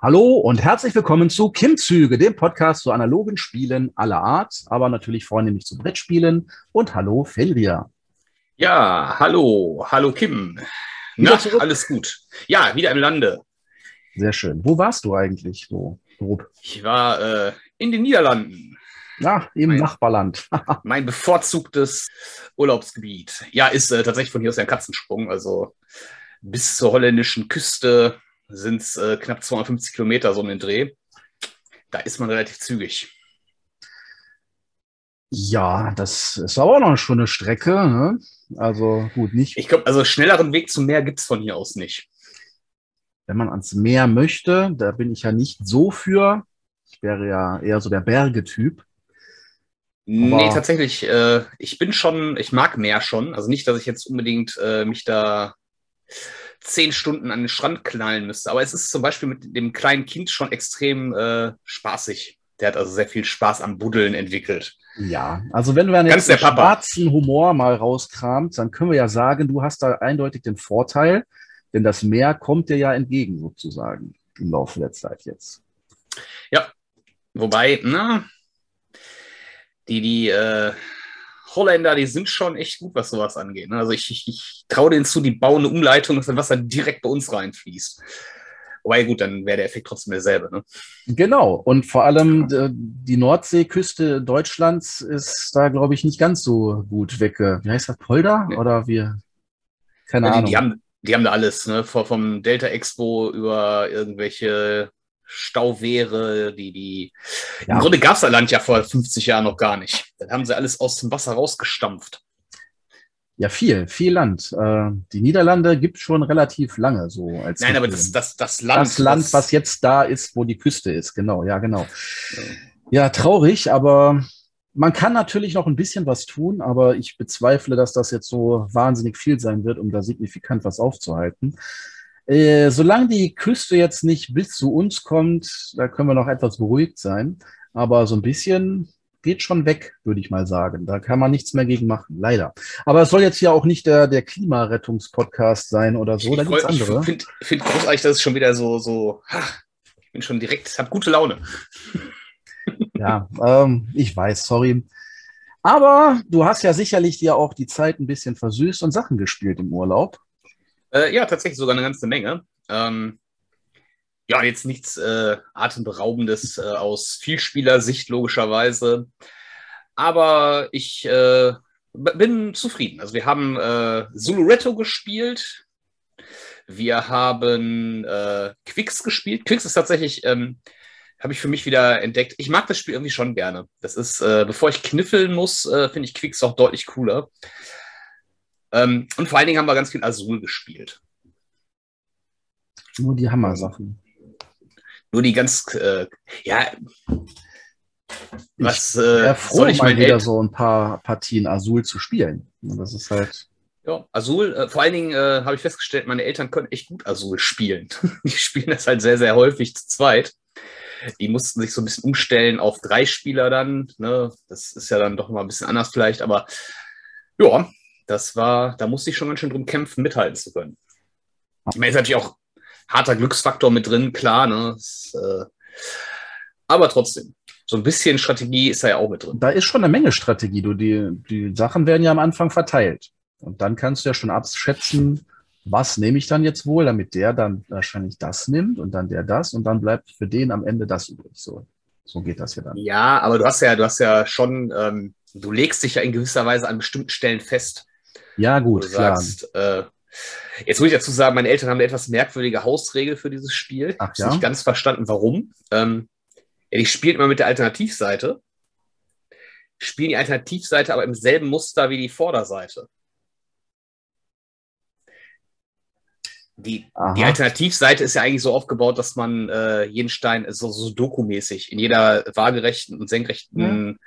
Hallo und herzlich willkommen zu Kim-Züge, dem Podcast zu analogen Spielen aller Art, aber natürlich vornehmlich zu Brettspielen. Und hallo Felria. Ja, hallo, hallo Kim. Na, alles gut. Ja, wieder im Lande. Sehr schön. Wo warst du eigentlich so grob? Ich war äh, in den Niederlanden. Ja, im mein, Nachbarland. mein bevorzugtes Urlaubsgebiet. Ja, ist äh, tatsächlich von hier aus ein Katzensprung. Also bis zur holländischen Küste sind es äh, knapp 250 Kilometer so um den Dreh. Da ist man relativ zügig. Ja, das ist aber auch noch schon eine Strecke. Ne? Also gut, nicht. Ich glaube, also schnelleren Weg zum Meer gibt es von hier aus nicht. Wenn man ans Meer möchte, da bin ich ja nicht so für. Ich wäre ja eher so der Bergetyp. Nee, tatsächlich. Äh, ich bin schon, ich mag Meer schon. Also nicht, dass ich jetzt unbedingt äh, mich da zehn Stunden an den Strand knallen müsste. Aber es ist zum Beispiel mit dem kleinen Kind schon extrem äh, spaßig. Der hat also sehr viel Spaß am Buddeln entwickelt. Ja, also wenn Ganz jetzt schwarzen Humor mal rauskramt, dann können wir ja sagen, du hast da eindeutig den Vorteil, denn das Meer kommt dir ja entgegen sozusagen im Laufe der Zeit jetzt. Ja, wobei, na, die, die äh, Holländer, die sind schon echt gut, was sowas angeht. Ne? Also ich, ich, ich traue denen zu, die bauen eine Umleitung, dass das Wasser direkt bei uns reinfließt. Wobei, gut, dann wäre der Effekt trotzdem derselbe. Ne? Genau. Und vor allem ja. die Nordseeküste Deutschlands ist da, glaube ich, nicht ganz so gut weg. Wie heißt das? Polder? Nee. Oder wir? Keine ja, die, Ahnung. Die haben, die haben da alles, ne? Vom Delta Expo über irgendwelche Stauwehre, die, die. Ja. Im Grunde gab es das Land ja vor 50 Jahren noch gar nicht. Dann haben sie alles aus dem Wasser rausgestampft. Ja, viel, viel Land. Äh, die Niederlande gibt es schon relativ lange so als. Nein, aber das, das, das Land. Das Land, was, was jetzt da ist, wo die Küste ist, genau, ja, genau. Ja, traurig, aber man kann natürlich noch ein bisschen was tun, aber ich bezweifle, dass das jetzt so wahnsinnig viel sein wird, um da signifikant was aufzuhalten. Äh, solange die Küste jetzt nicht bis zu uns kommt, da können wir noch etwas beruhigt sein. Aber so ein bisschen geht schon weg, würde ich mal sagen. Da kann man nichts mehr gegen machen, leider. Aber es soll jetzt ja auch nicht der, der Klimarettungspodcast sein oder so. Da gibt es andere. Ich finde find großartig, dass es schon wieder so, so, ach, ich bin schon direkt, habe gute Laune. Ja, ähm, ich weiß, sorry. Aber du hast ja sicherlich dir auch die Zeit ein bisschen versüßt und Sachen gespielt im Urlaub. Äh, ja, tatsächlich sogar eine ganze Menge. Ähm, ja, jetzt nichts äh, Atemberaubendes äh, aus Vielspielersicht logischerweise. Aber ich äh, bin zufrieden. Also wir haben äh, Zuluretto gespielt. Wir haben äh, Quicks gespielt. Quicks ist tatsächlich, ähm, habe ich für mich wieder entdeckt. Ich mag das Spiel irgendwie schon gerne. Das ist, äh, bevor ich kniffeln muss, äh, finde ich Quicks auch deutlich cooler. Ähm, und vor allen Dingen haben wir ganz viel Azul gespielt. Nur die Hammer-Sachen nur die ganz, äh, ja, was ich äh, froh, soll ich mal wieder Held? so ein paar Partien Azul zu spielen. Das ist halt. Ja, Azul, äh, vor allen Dingen äh, habe ich festgestellt, meine Eltern können echt gut Azul spielen. die spielen das halt sehr, sehr häufig zu zweit. Die mussten sich so ein bisschen umstellen auf drei Spieler dann. Ne? Das ist ja dann doch mal ein bisschen anders vielleicht, aber ja, das war, da musste ich schon ganz schön drum kämpfen, mithalten zu können. Ich meine, ist natürlich auch harter Glücksfaktor mit drin, klar. Ne? Das, äh, aber trotzdem, so ein bisschen Strategie ist da ja auch mit drin. Da ist schon eine Menge Strategie. Du, die, die Sachen werden ja am Anfang verteilt. Und dann kannst du ja schon abschätzen, was nehme ich dann jetzt wohl, damit der dann wahrscheinlich das nimmt und dann der das und dann bleibt für den am Ende das übrig. So, so geht das ja dann. Ja, aber du hast ja, du hast ja schon, ähm, du legst dich ja in gewisser Weise an bestimmten Stellen fest. Ja, gut, du klar. Sagst, äh, Jetzt muss ich dazu sagen, meine Eltern haben eine etwas merkwürdige Hausregel für dieses Spiel. Ach, ja? Ich habe nicht ganz verstanden, warum. Ähm, die spielen immer mit der Alternativseite, spielen die Alternativseite aber im selben Muster wie die Vorderseite. Die, die, Alternativseite ist ja eigentlich so aufgebaut, dass man äh, jeden Stein so, so dokumäßig in jeder waagerechten und senkrechten mhm.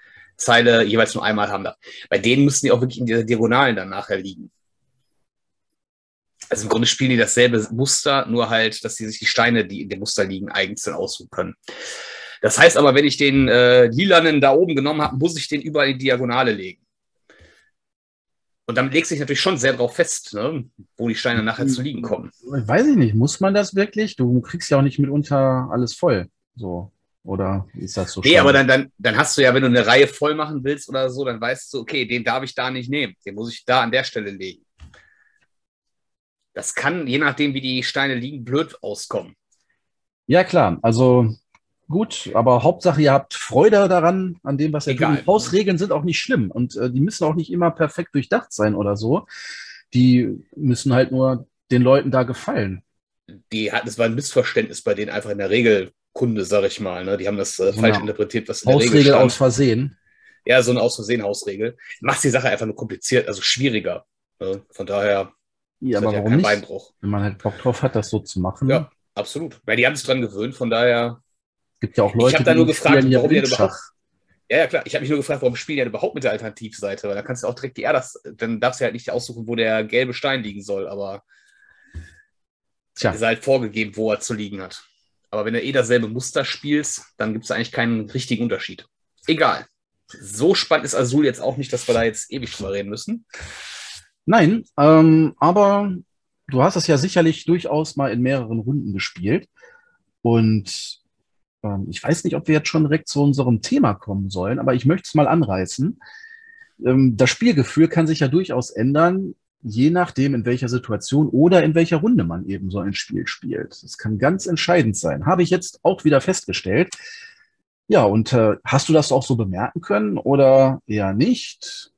Zeile jeweils nur einmal haben darf. Bei denen müssen die auch wirklich in dieser Diagonalen dann nachher liegen. Also im Grunde spielen die dasselbe Muster, nur halt, dass sie sich die Steine, die in dem Muster liegen, einzeln aussuchen können. Das heißt aber, wenn ich den äh, lilanen da oben genommen habe, muss ich den überall in die Diagonale legen. Und dann legst du dich natürlich schon sehr darauf fest, ne, wo die Steine nachher zu liegen kommen. Weiß ich nicht, muss man das wirklich? Du kriegst ja auch nicht mitunter alles voll. So. Oder ist das so? Nee, aber dann, dann, dann hast du ja, wenn du eine Reihe voll machen willst oder so, dann weißt du, okay, den darf ich da nicht nehmen. Den muss ich da an der Stelle legen. Das kann, je nachdem, wie die Steine liegen, blöd auskommen. Ja, klar. Also gut, aber Hauptsache, ihr habt Freude daran, an dem, was ihr tut. Hausregeln sind auch nicht schlimm und äh, die müssen auch nicht immer perfekt durchdacht sein oder so. Die müssen halt nur den Leuten da gefallen. Die hat, es war ein Missverständnis bei denen einfach in der Regelkunde, sag ich mal. Ne? Die haben das äh, falsch genau. interpretiert, was in der Hausregel Regel stand. aus Versehen. Ja, so eine aus Versehen Hausregel. Macht die Sache einfach nur kompliziert, also schwieriger. Ne? Von daher. Ja, aber warum ja nicht? Beinbruch. Wenn man halt Bock drauf hat, das so zu machen. Ja, absolut. Weil die haben sich dran gewöhnt, von daher gibt ja auch Leute, ich habe da nur gefragt, warum die überhaupt. Ja, ja, klar. Ich habe mich nur gefragt, warum spielen die überhaupt mit der Alternativseite? Weil da kannst du auch direkt die R, das, dann darfst du halt nicht aussuchen, wo der gelbe Stein liegen soll, aber Tja. ist halt vorgegeben, wo er zu liegen hat. Aber wenn du eh dasselbe Muster spielst, dann gibt es eigentlich keinen richtigen Unterschied. Egal. So spannend ist Azul jetzt auch nicht, dass wir da jetzt ewig drüber reden müssen. Nein, ähm, aber du hast es ja sicherlich durchaus mal in mehreren Runden gespielt. Und ähm, ich weiß nicht, ob wir jetzt schon direkt zu unserem Thema kommen sollen, aber ich möchte es mal anreißen. Ähm, das Spielgefühl kann sich ja durchaus ändern, je nachdem, in welcher Situation oder in welcher Runde man eben so ein Spiel spielt. Das kann ganz entscheidend sein. Habe ich jetzt auch wieder festgestellt. Ja, und äh, hast du das auch so bemerken können oder eher nicht?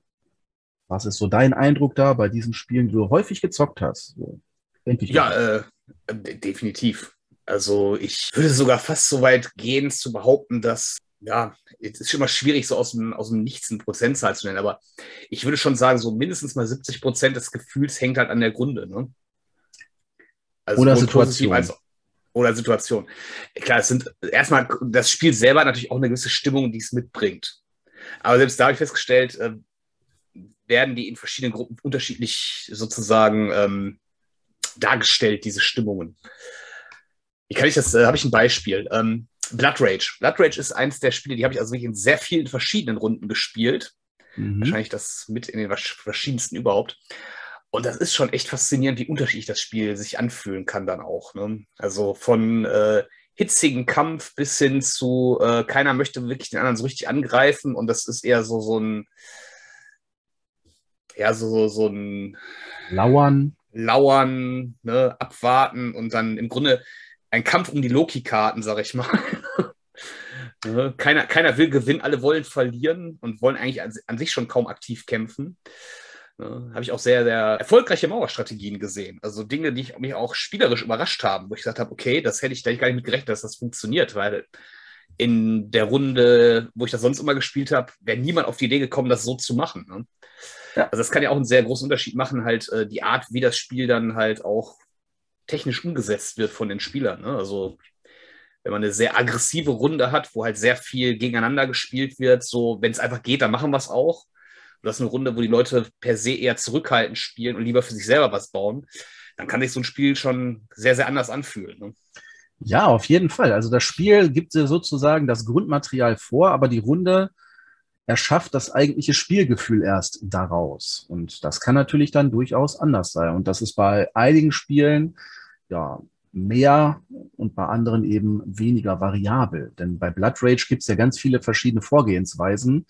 Was ist so dein Eindruck da bei diesen Spielen, die du häufig gezockt hast? So, ja, äh, definitiv. Also ich würde sogar fast so weit gehen zu behaupten, dass, ja, es ist schon immer schwierig, so aus dem, aus dem Nichts eine Prozentzahl zu nennen, aber ich würde schon sagen, so mindestens mal 70 Prozent des Gefühls hängt halt an der Grunde. Ne? Also oder Situation. Als, oder Situation. Klar, es sind erstmal, das Spiel selber hat natürlich auch eine gewisse Stimmung, die es mitbringt. Aber selbst da habe ich festgestellt, äh, werden die in verschiedenen Gruppen unterschiedlich sozusagen ähm, dargestellt, diese Stimmungen. Wie kann ich das, äh, habe ich ein Beispiel. Ähm, Blood Rage. Blood Rage ist eins der Spiele, die habe ich also wirklich in sehr vielen verschiedenen Runden gespielt. Mhm. Wahrscheinlich das mit in den verschiedensten überhaupt. Und das ist schon echt faszinierend, wie unterschiedlich das Spiel sich anfühlen kann dann auch. Ne? Also von äh, hitzigen Kampf bis hin zu äh, keiner möchte wirklich den anderen so richtig angreifen und das ist eher so, so ein ja, so, so, so ein Lauern. Lauern, ne, abwarten und dann im Grunde ein Kampf um die Loki-Karten, sag ich mal. keiner, keiner will gewinnen, alle wollen verlieren und wollen eigentlich an, an sich schon kaum aktiv kämpfen. Ne, Habe ich auch sehr, sehr erfolgreiche Mauerstrategien gesehen. Also Dinge, die mich auch spielerisch überrascht haben, wo ich gesagt habe, okay, das hätte ich da gar nicht mit gerechnet, dass das funktioniert, weil in der Runde, wo ich das sonst immer gespielt habe, wäre niemand auf die Idee gekommen, das so zu machen. Ne? Ja. Also das kann ja auch einen sehr großen Unterschied machen, halt äh, die Art, wie das Spiel dann halt auch technisch umgesetzt wird von den Spielern. Ne? Also wenn man eine sehr aggressive Runde hat, wo halt sehr viel gegeneinander gespielt wird, so wenn es einfach geht, dann machen wir es auch. Und das ist eine Runde, wo die Leute per se eher zurückhaltend spielen und lieber für sich selber was bauen, dann kann sich so ein Spiel schon sehr, sehr anders anfühlen. Ne? Ja, auf jeden Fall. Also das Spiel gibt sozusagen das Grundmaterial vor, aber die Runde erschafft das eigentliche Spielgefühl erst daraus. Und das kann natürlich dann durchaus anders sein. Und das ist bei einigen Spielen ja mehr und bei anderen eben weniger variabel. Denn bei Blood Rage gibt es ja ganz viele verschiedene Vorgehensweisen.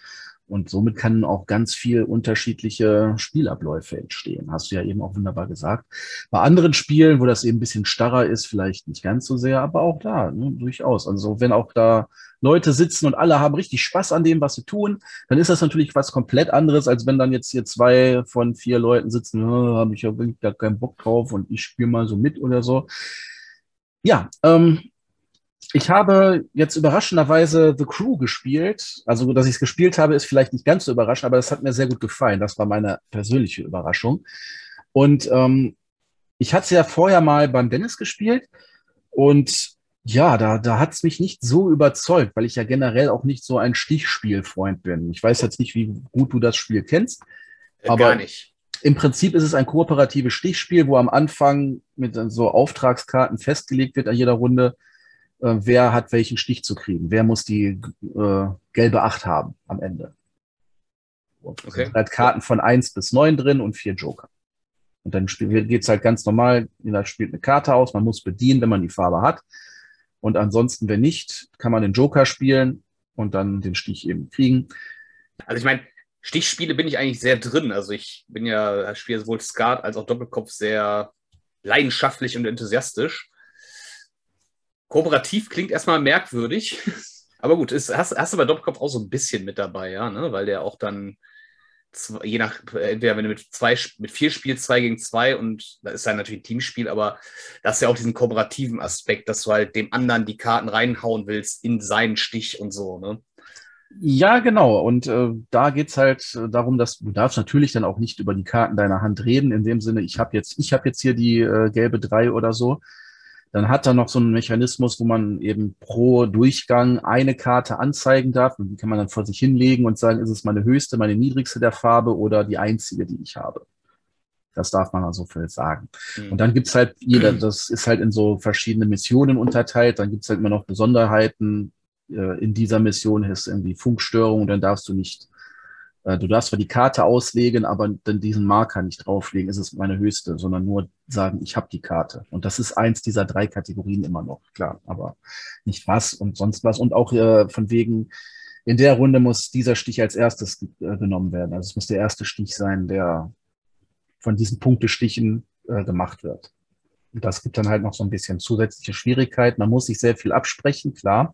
Und somit können auch ganz viel unterschiedliche Spielabläufe entstehen. Hast du ja eben auch wunderbar gesagt. Bei anderen Spielen, wo das eben ein bisschen starrer ist, vielleicht nicht ganz so sehr, aber auch da, ne, durchaus. Also wenn auch da Leute sitzen und alle haben richtig Spaß an dem, was sie tun, dann ist das natürlich was komplett anderes, als wenn dann jetzt hier zwei von vier Leuten sitzen, oh, habe ich ja wirklich da keinen Bock drauf und ich spiele mal so mit oder so. Ja, ähm, ich habe jetzt überraschenderweise The Crew gespielt. Also, dass ich es gespielt habe, ist vielleicht nicht ganz so überraschend, aber das hat mir sehr gut gefallen. Das war meine persönliche Überraschung. Und ähm, ich hatte es ja vorher mal beim Dennis gespielt und ja, da, da hat es mich nicht so überzeugt, weil ich ja generell auch nicht so ein Stichspielfreund bin. Ich weiß jetzt nicht, wie gut du das Spiel kennst, äh, aber Gar nicht. im Prinzip ist es ein kooperatives Stichspiel, wo am Anfang mit so Auftragskarten festgelegt wird an jeder Runde, äh, wer hat welchen Stich zu kriegen, wer muss die äh, gelbe Acht haben am Ende. Okay. sind halt Karten von 1 bis 9 drin und vier Joker. Und dann geht es halt ganz normal, jeder spielt eine Karte aus, man muss bedienen, wenn man die Farbe hat. Und ansonsten, wenn nicht, kann man den Joker spielen und dann den Stich eben kriegen. Also ich meine, Stichspiele bin ich eigentlich sehr drin. Also ich bin ja, spiele sowohl Skat als auch Doppelkopf sehr leidenschaftlich und enthusiastisch. Kooperativ klingt erstmal merkwürdig, aber gut, ist, hast, hast du bei Doppelkopf auch so ein bisschen mit dabei, ja, ne? weil der auch dann je nach, entweder wenn du mit zwei, mit vier spielst, zwei gegen zwei und da ist dann natürlich ein Teamspiel, aber das ist ja auch diesen kooperativen Aspekt, dass du halt dem anderen die Karten reinhauen willst in seinen Stich und so, ne? Ja, genau. Und äh, da geht's halt darum, dass du darfst natürlich dann auch nicht über die Karten deiner Hand reden, in dem Sinne, ich habe jetzt, ich habe jetzt hier die äh, gelbe drei oder so. Dann hat er noch so einen Mechanismus, wo man eben pro Durchgang eine Karte anzeigen darf. Und die kann man dann vor sich hinlegen und sagen, ist es meine höchste, meine niedrigste der Farbe oder die einzige, die ich habe. Das darf man also für sagen. Mhm. Und dann gibt's halt jeder, das ist halt in so verschiedene Missionen unterteilt. Dann gibt's halt immer noch Besonderheiten. Äh, in dieser Mission ist irgendwie Funkstörung, dann darfst du nicht du darfst zwar die Karte auslegen, aber dann diesen Marker nicht drauflegen, ist es meine höchste, sondern nur sagen, ich habe die Karte. Und das ist eins dieser drei Kategorien immer noch, klar, aber nicht was und sonst was. Und auch äh, von wegen, in der Runde muss dieser Stich als erstes äh, genommen werden. Also es muss der erste Stich sein, der von diesen Punktestichen äh, gemacht wird. Und das gibt dann halt noch so ein bisschen zusätzliche Schwierigkeiten. Man muss sich sehr viel absprechen, klar.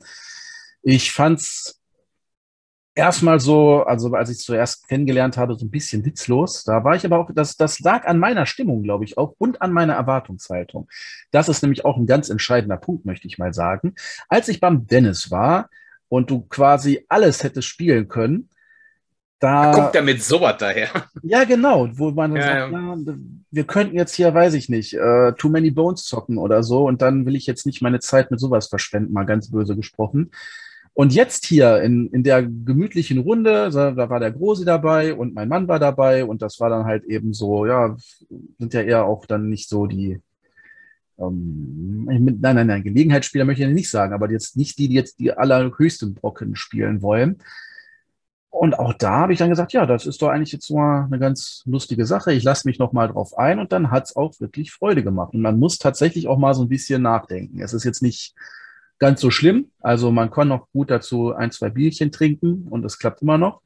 Ich fand's erstmal so, also als ich es zuerst kennengelernt habe, so ein bisschen witzlos. Da war ich aber auch, das, das lag an meiner Stimmung, glaube ich, auch und an meiner Erwartungshaltung. Das ist nämlich auch ein ganz entscheidender Punkt, möchte ich mal sagen. Als ich beim Dennis war und du quasi alles hättest spielen können, da. Kommt er mit sowas daher? Ja, genau, wo man ja, sagt, ja. Ja, wir könnten jetzt hier, weiß ich nicht, uh, Too Many Bones zocken oder so und dann will ich jetzt nicht meine Zeit mit sowas verschwenden, mal ganz böse gesprochen. Und jetzt hier in, in der gemütlichen Runde, da war der Große dabei und mein Mann war dabei und das war dann halt eben so, ja, sind ja eher auch dann nicht so die, ähm, nein, nein, nein, Gelegenheitsspieler möchte ich nicht sagen, aber jetzt nicht die, die jetzt die allerhöchsten Brocken spielen wollen. Und auch da habe ich dann gesagt, ja, das ist doch eigentlich jetzt mal eine ganz lustige Sache. Ich lasse mich noch mal drauf ein und dann hat es auch wirklich Freude gemacht. Und man muss tatsächlich auch mal so ein bisschen nachdenken. Es ist jetzt nicht ganz so schlimm. Also man kann noch gut dazu ein, zwei Bierchen trinken und es klappt immer noch.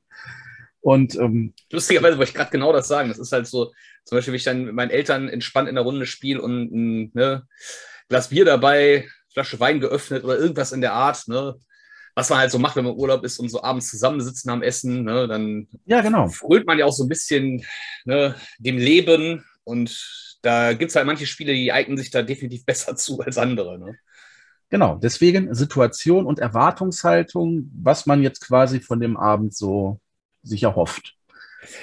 Und ähm, lustigerweise wollte ich gerade genau das sagen. Das ist halt so, zum Beispiel, wenn ich dann mit meinen Eltern entspannt in der Runde spiele und ein ne, Glas Bier dabei, Flasche Wein geöffnet oder irgendwas in der Art, ne? Was man halt so macht, wenn man Urlaub ist und so abends zusammensitzen am Essen, ne, dann ja, genau. fröhlt man ja auch so ein bisschen ne, dem Leben und da gibt es halt manche Spiele, die eignen sich da definitiv besser zu als andere. Ne? Genau, deswegen Situation und Erwartungshaltung, was man jetzt quasi von dem Abend so sich erhofft.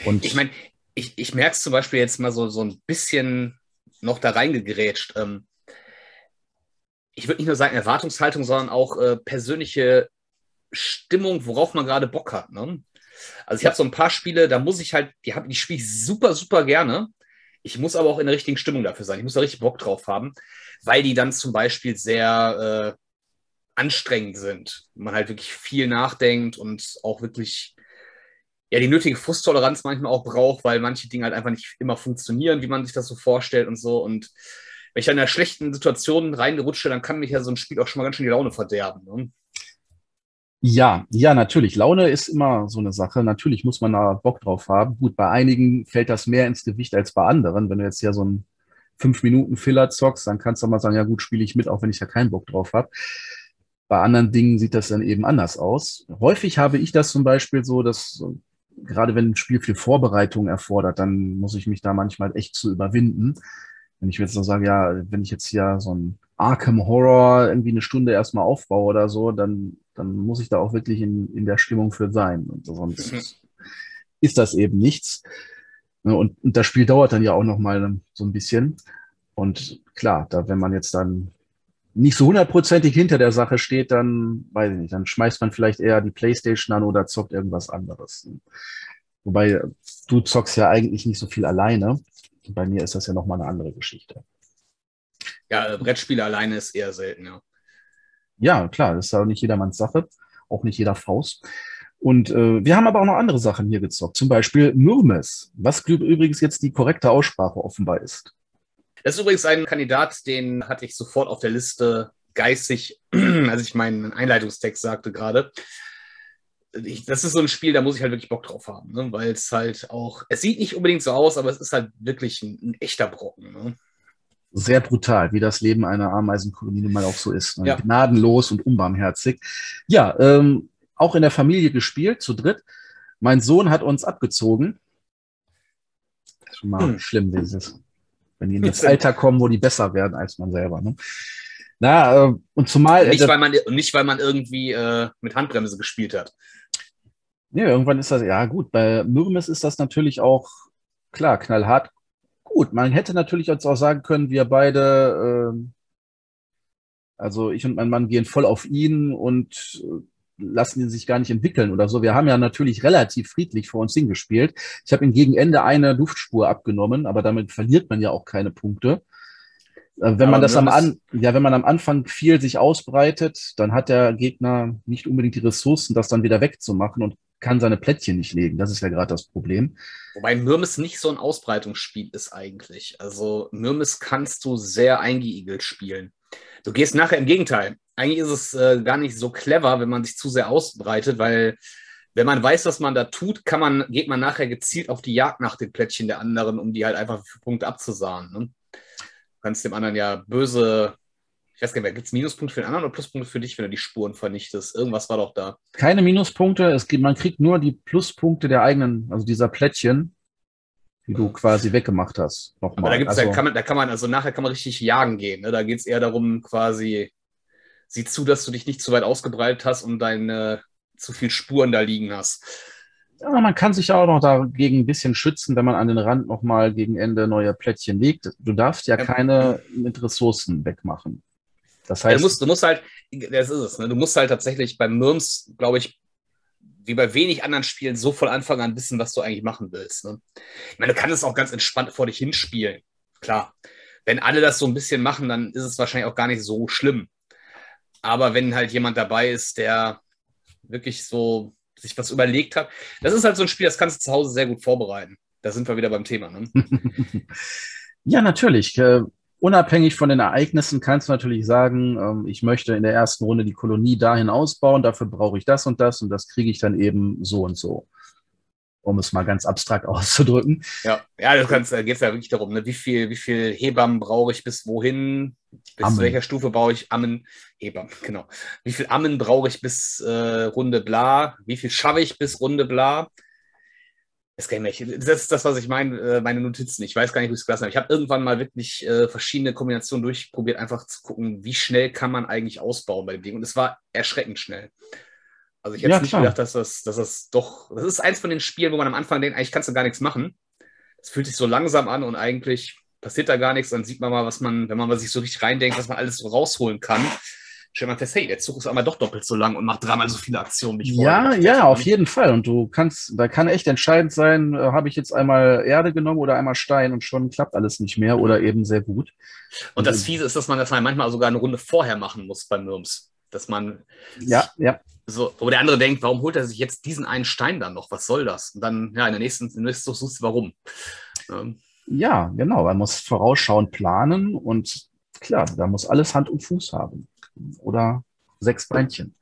Und ich meine, ich, ich merke es zum Beispiel jetzt mal so, so ein bisschen noch da reingegrätscht. Ähm, ich würde nicht nur sagen Erwartungshaltung, sondern auch äh, persönliche Stimmung, worauf man gerade Bock hat. Ne? Also ich habe so ein paar Spiele, da muss ich halt, die, die spiele ich super, super gerne. Ich muss aber auch in der richtigen Stimmung dafür sein. Ich muss da richtig Bock drauf haben weil die dann zum Beispiel sehr äh, anstrengend sind. Man halt wirklich viel nachdenkt und auch wirklich ja, die nötige Frusttoleranz manchmal auch braucht, weil manche Dinge halt einfach nicht immer funktionieren, wie man sich das so vorstellt und so. Und wenn ich dann in einer schlechten Situation reinrutsche, dann kann mich ja so ein Spiel auch schon mal ganz schön die Laune verderben. Ne? Ja, ja, natürlich. Laune ist immer so eine Sache. Natürlich muss man da Bock drauf haben. Gut, bei einigen fällt das mehr ins Gewicht als bei anderen. Wenn du jetzt ja so ein fünf Minuten Filler zockst, dann kannst du mal sagen, ja gut, spiele ich mit, auch wenn ich da keinen Bock drauf habe. Bei anderen Dingen sieht das dann eben anders aus. Häufig habe ich das zum Beispiel so, dass gerade wenn ein Spiel viel Vorbereitung erfordert, dann muss ich mich da manchmal echt zu überwinden. Wenn ich jetzt so sage, ja, wenn ich jetzt hier so ein Arkham Horror irgendwie eine Stunde erstmal aufbaue oder so, dann, dann muss ich da auch wirklich in, in der Stimmung für sein. Und sonst mhm. ist das eben nichts. Ne, und, und das Spiel dauert dann ja auch noch mal so ein bisschen. Und klar, da, wenn man jetzt dann nicht so hundertprozentig hinter der Sache steht, dann weiß ich nicht, dann schmeißt man vielleicht eher die Playstation an oder zockt irgendwas anderes. Wobei du zockst ja eigentlich nicht so viel alleine. Bei mir ist das ja nochmal eine andere Geschichte. Ja, Brettspiele alleine ist eher selten, ja. Ja, klar, das ist ja auch nicht jedermanns Sache, auch nicht jeder Faust. Und äh, wir haben aber auch noch andere Sachen hier gezockt, zum Beispiel Murmes, was übrigens jetzt die korrekte Aussprache offenbar ist. Das ist übrigens ein Kandidat, den hatte ich sofort auf der Liste geistig, als ich meinen Einleitungstext sagte gerade. das ist so ein Spiel, da muss ich halt wirklich Bock drauf haben, ne? weil es halt auch, es sieht nicht unbedingt so aus, aber es ist halt wirklich ein, ein echter Brocken. Ne? Sehr brutal, wie das Leben einer Ameisenkolonie nun mal auch so ist. Ne? Ja. Gnadenlos und unbarmherzig. Ja, ähm, auch in der Familie gespielt, zu dritt. Mein Sohn hat uns abgezogen. Schon mal hm. schlimm, dieses. Wenn die in das Alter kommen, wo die besser werden als man selber. Ne? Na, äh, und zumal. Nicht, äh, weil man, nicht, weil man irgendwie äh, mit Handbremse gespielt hat. Nee, irgendwann ist das, ja gut, bei Mürmes ist das natürlich auch, klar, knallhart. Gut, man hätte natürlich jetzt auch sagen können, wir beide, äh, also ich und mein Mann gehen voll auf ihn und äh, lassen ihn sich gar nicht entwickeln oder so. Wir haben ja natürlich relativ friedlich vor uns hingespielt. Ich habe ihm gegen Ende eine Luftspur abgenommen, aber damit verliert man ja auch keine Punkte. Äh, wenn man das am An ja, wenn man am Anfang viel sich ausbreitet, dann hat der Gegner nicht unbedingt die Ressourcen, das dann wieder wegzumachen und kann seine Plättchen nicht legen. Das ist ja gerade das Problem. Wobei Mürmes nicht so ein Ausbreitungsspiel ist eigentlich. Also Mürmes kannst du sehr eingeigelt spielen. Du gehst nachher im Gegenteil. Eigentlich ist es äh, gar nicht so clever, wenn man sich zu sehr ausbreitet, weil wenn man weiß, was man da tut, kann man, geht man nachher gezielt auf die Jagd nach den Plättchen der anderen, um die halt einfach für Punkte abzusahen. Ne? Du kannst dem anderen ja böse, ich weiß gar nicht mehr, gibt es Minuspunkte für den anderen oder Pluspunkte für dich, wenn du die Spuren vernichtest? Irgendwas war doch da. Keine Minuspunkte, es gibt, man kriegt nur die Pluspunkte der eigenen, also dieser Plättchen, die du quasi weggemacht hast. Nochmal. Aber da, gibt's, also, da, kann man, da kann man, also nachher kann man richtig jagen gehen. Ne? Da geht es eher darum, quasi, sieh zu, dass du dich nicht zu weit ausgebreitet hast und deine zu viel Spuren da liegen hast. Ja, man kann sich auch noch dagegen ein bisschen schützen, wenn man an den Rand nochmal gegen Ende neue Plättchen legt. Du darfst ja, ja. keine mit Ressourcen wegmachen. Das heißt, ja, du, musst, du musst halt, das ist es, ne? du musst halt tatsächlich beim Mürms, glaube ich, wie bei wenig anderen Spielen, so von Anfang an wissen, was du eigentlich machen willst. Ne? Ich meine, du kannst es auch ganz entspannt vor dich hinspielen. Klar. Wenn alle das so ein bisschen machen, dann ist es wahrscheinlich auch gar nicht so schlimm. Aber wenn halt jemand dabei ist, der wirklich so sich was überlegt hat. Das ist halt so ein Spiel, das kannst du zu Hause sehr gut vorbereiten. Da sind wir wieder beim Thema. Ne? ja, natürlich. Äh, unabhängig von den Ereignissen kannst du natürlich sagen, ähm, ich möchte in der ersten Runde die Kolonie dahin ausbauen, dafür brauche ich das und das und das kriege ich dann eben so und so um es mal ganz abstrakt auszudrücken. Ja, ja, da geht es ja wirklich darum, ne? wie, viel, wie viel Hebammen brauche ich bis wohin, bis Ammen. zu welcher Stufe brauche ich Ammen, Hebammen, genau. Wie viel Ammen brauche ich bis äh, Runde bla, wie viel schaffe ich bis Runde bla. Das, das ist das, was ich meine, äh, meine Notizen. Ich weiß gar nicht, wie ich es gelassen habe. Ich habe irgendwann mal wirklich äh, verschiedene Kombinationen durchprobiert, einfach zu gucken, wie schnell kann man eigentlich ausbauen bei dem Ding. Und es war erschreckend schnell. Also ich hätte ja, nicht gedacht, dass das, dass das doch, das ist eins von den Spielen, wo man am Anfang denkt, eigentlich kannst du gar nichts machen. Es fühlt sich so langsam an und eigentlich passiert da gar nichts. Dann sieht man mal, was man, wenn man mal sich so richtig reindenkt, was man alles so rausholen kann. Stellt man fest, hey, der Zug ist einmal doch doppelt so lang und macht dreimal so viele Aktionen wie vorher. Ja, ja, auf jeden Fall. Und du kannst, da kann echt entscheidend sein, äh, habe ich jetzt einmal Erde genommen oder einmal Stein und schon klappt alles nicht mehr oder eben sehr gut. Und das Fiese ist, dass man das manchmal sogar eine Runde vorher machen muss beim Nirms. Dass man ja, ja so, wo der andere denkt, warum holt er sich jetzt diesen einen Stein dann noch? Was soll das? Und dann, ja, in der nächsten, in der nächsten suchst du warum. Ähm. Ja, genau. Man muss vorausschauend planen und klar, da muss alles Hand und Fuß haben. Oder sechs Beinchen.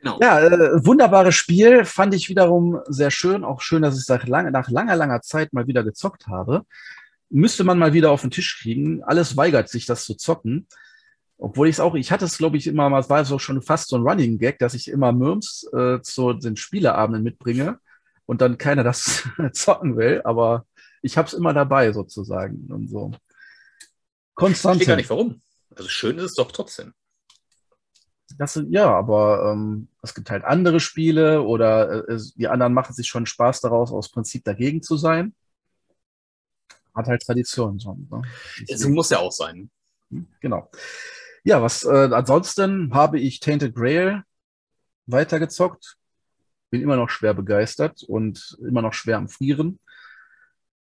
Genau. Ja, äh, wunderbares Spiel. Fand ich wiederum sehr schön. Auch schön, dass ich es nach, nach langer, langer Zeit mal wieder gezockt habe. Müsste man mal wieder auf den Tisch kriegen. Alles weigert sich, das zu zocken. Obwohl ich es auch, ich hatte es, glaube ich, immer mal, es war so schon fast so ein Running Gag, dass ich immer Mürms äh, zu den Spieleabenden mitbringe und dann keiner das zocken will, aber ich habe es immer dabei sozusagen und so. Konstant. Ich weiß gar nicht warum. Also schön ist es doch trotzdem. Das, ja, aber ähm, es gibt halt andere Spiele oder äh, die anderen machen sich schon Spaß daraus, aus Prinzip dagegen zu sein. Hat halt Tradition. So, ne? So muss ja auch sein. Genau. Ja, was äh, ansonsten habe ich Tainted Grail weitergezockt. Bin immer noch schwer begeistert und immer noch schwer am Frieren.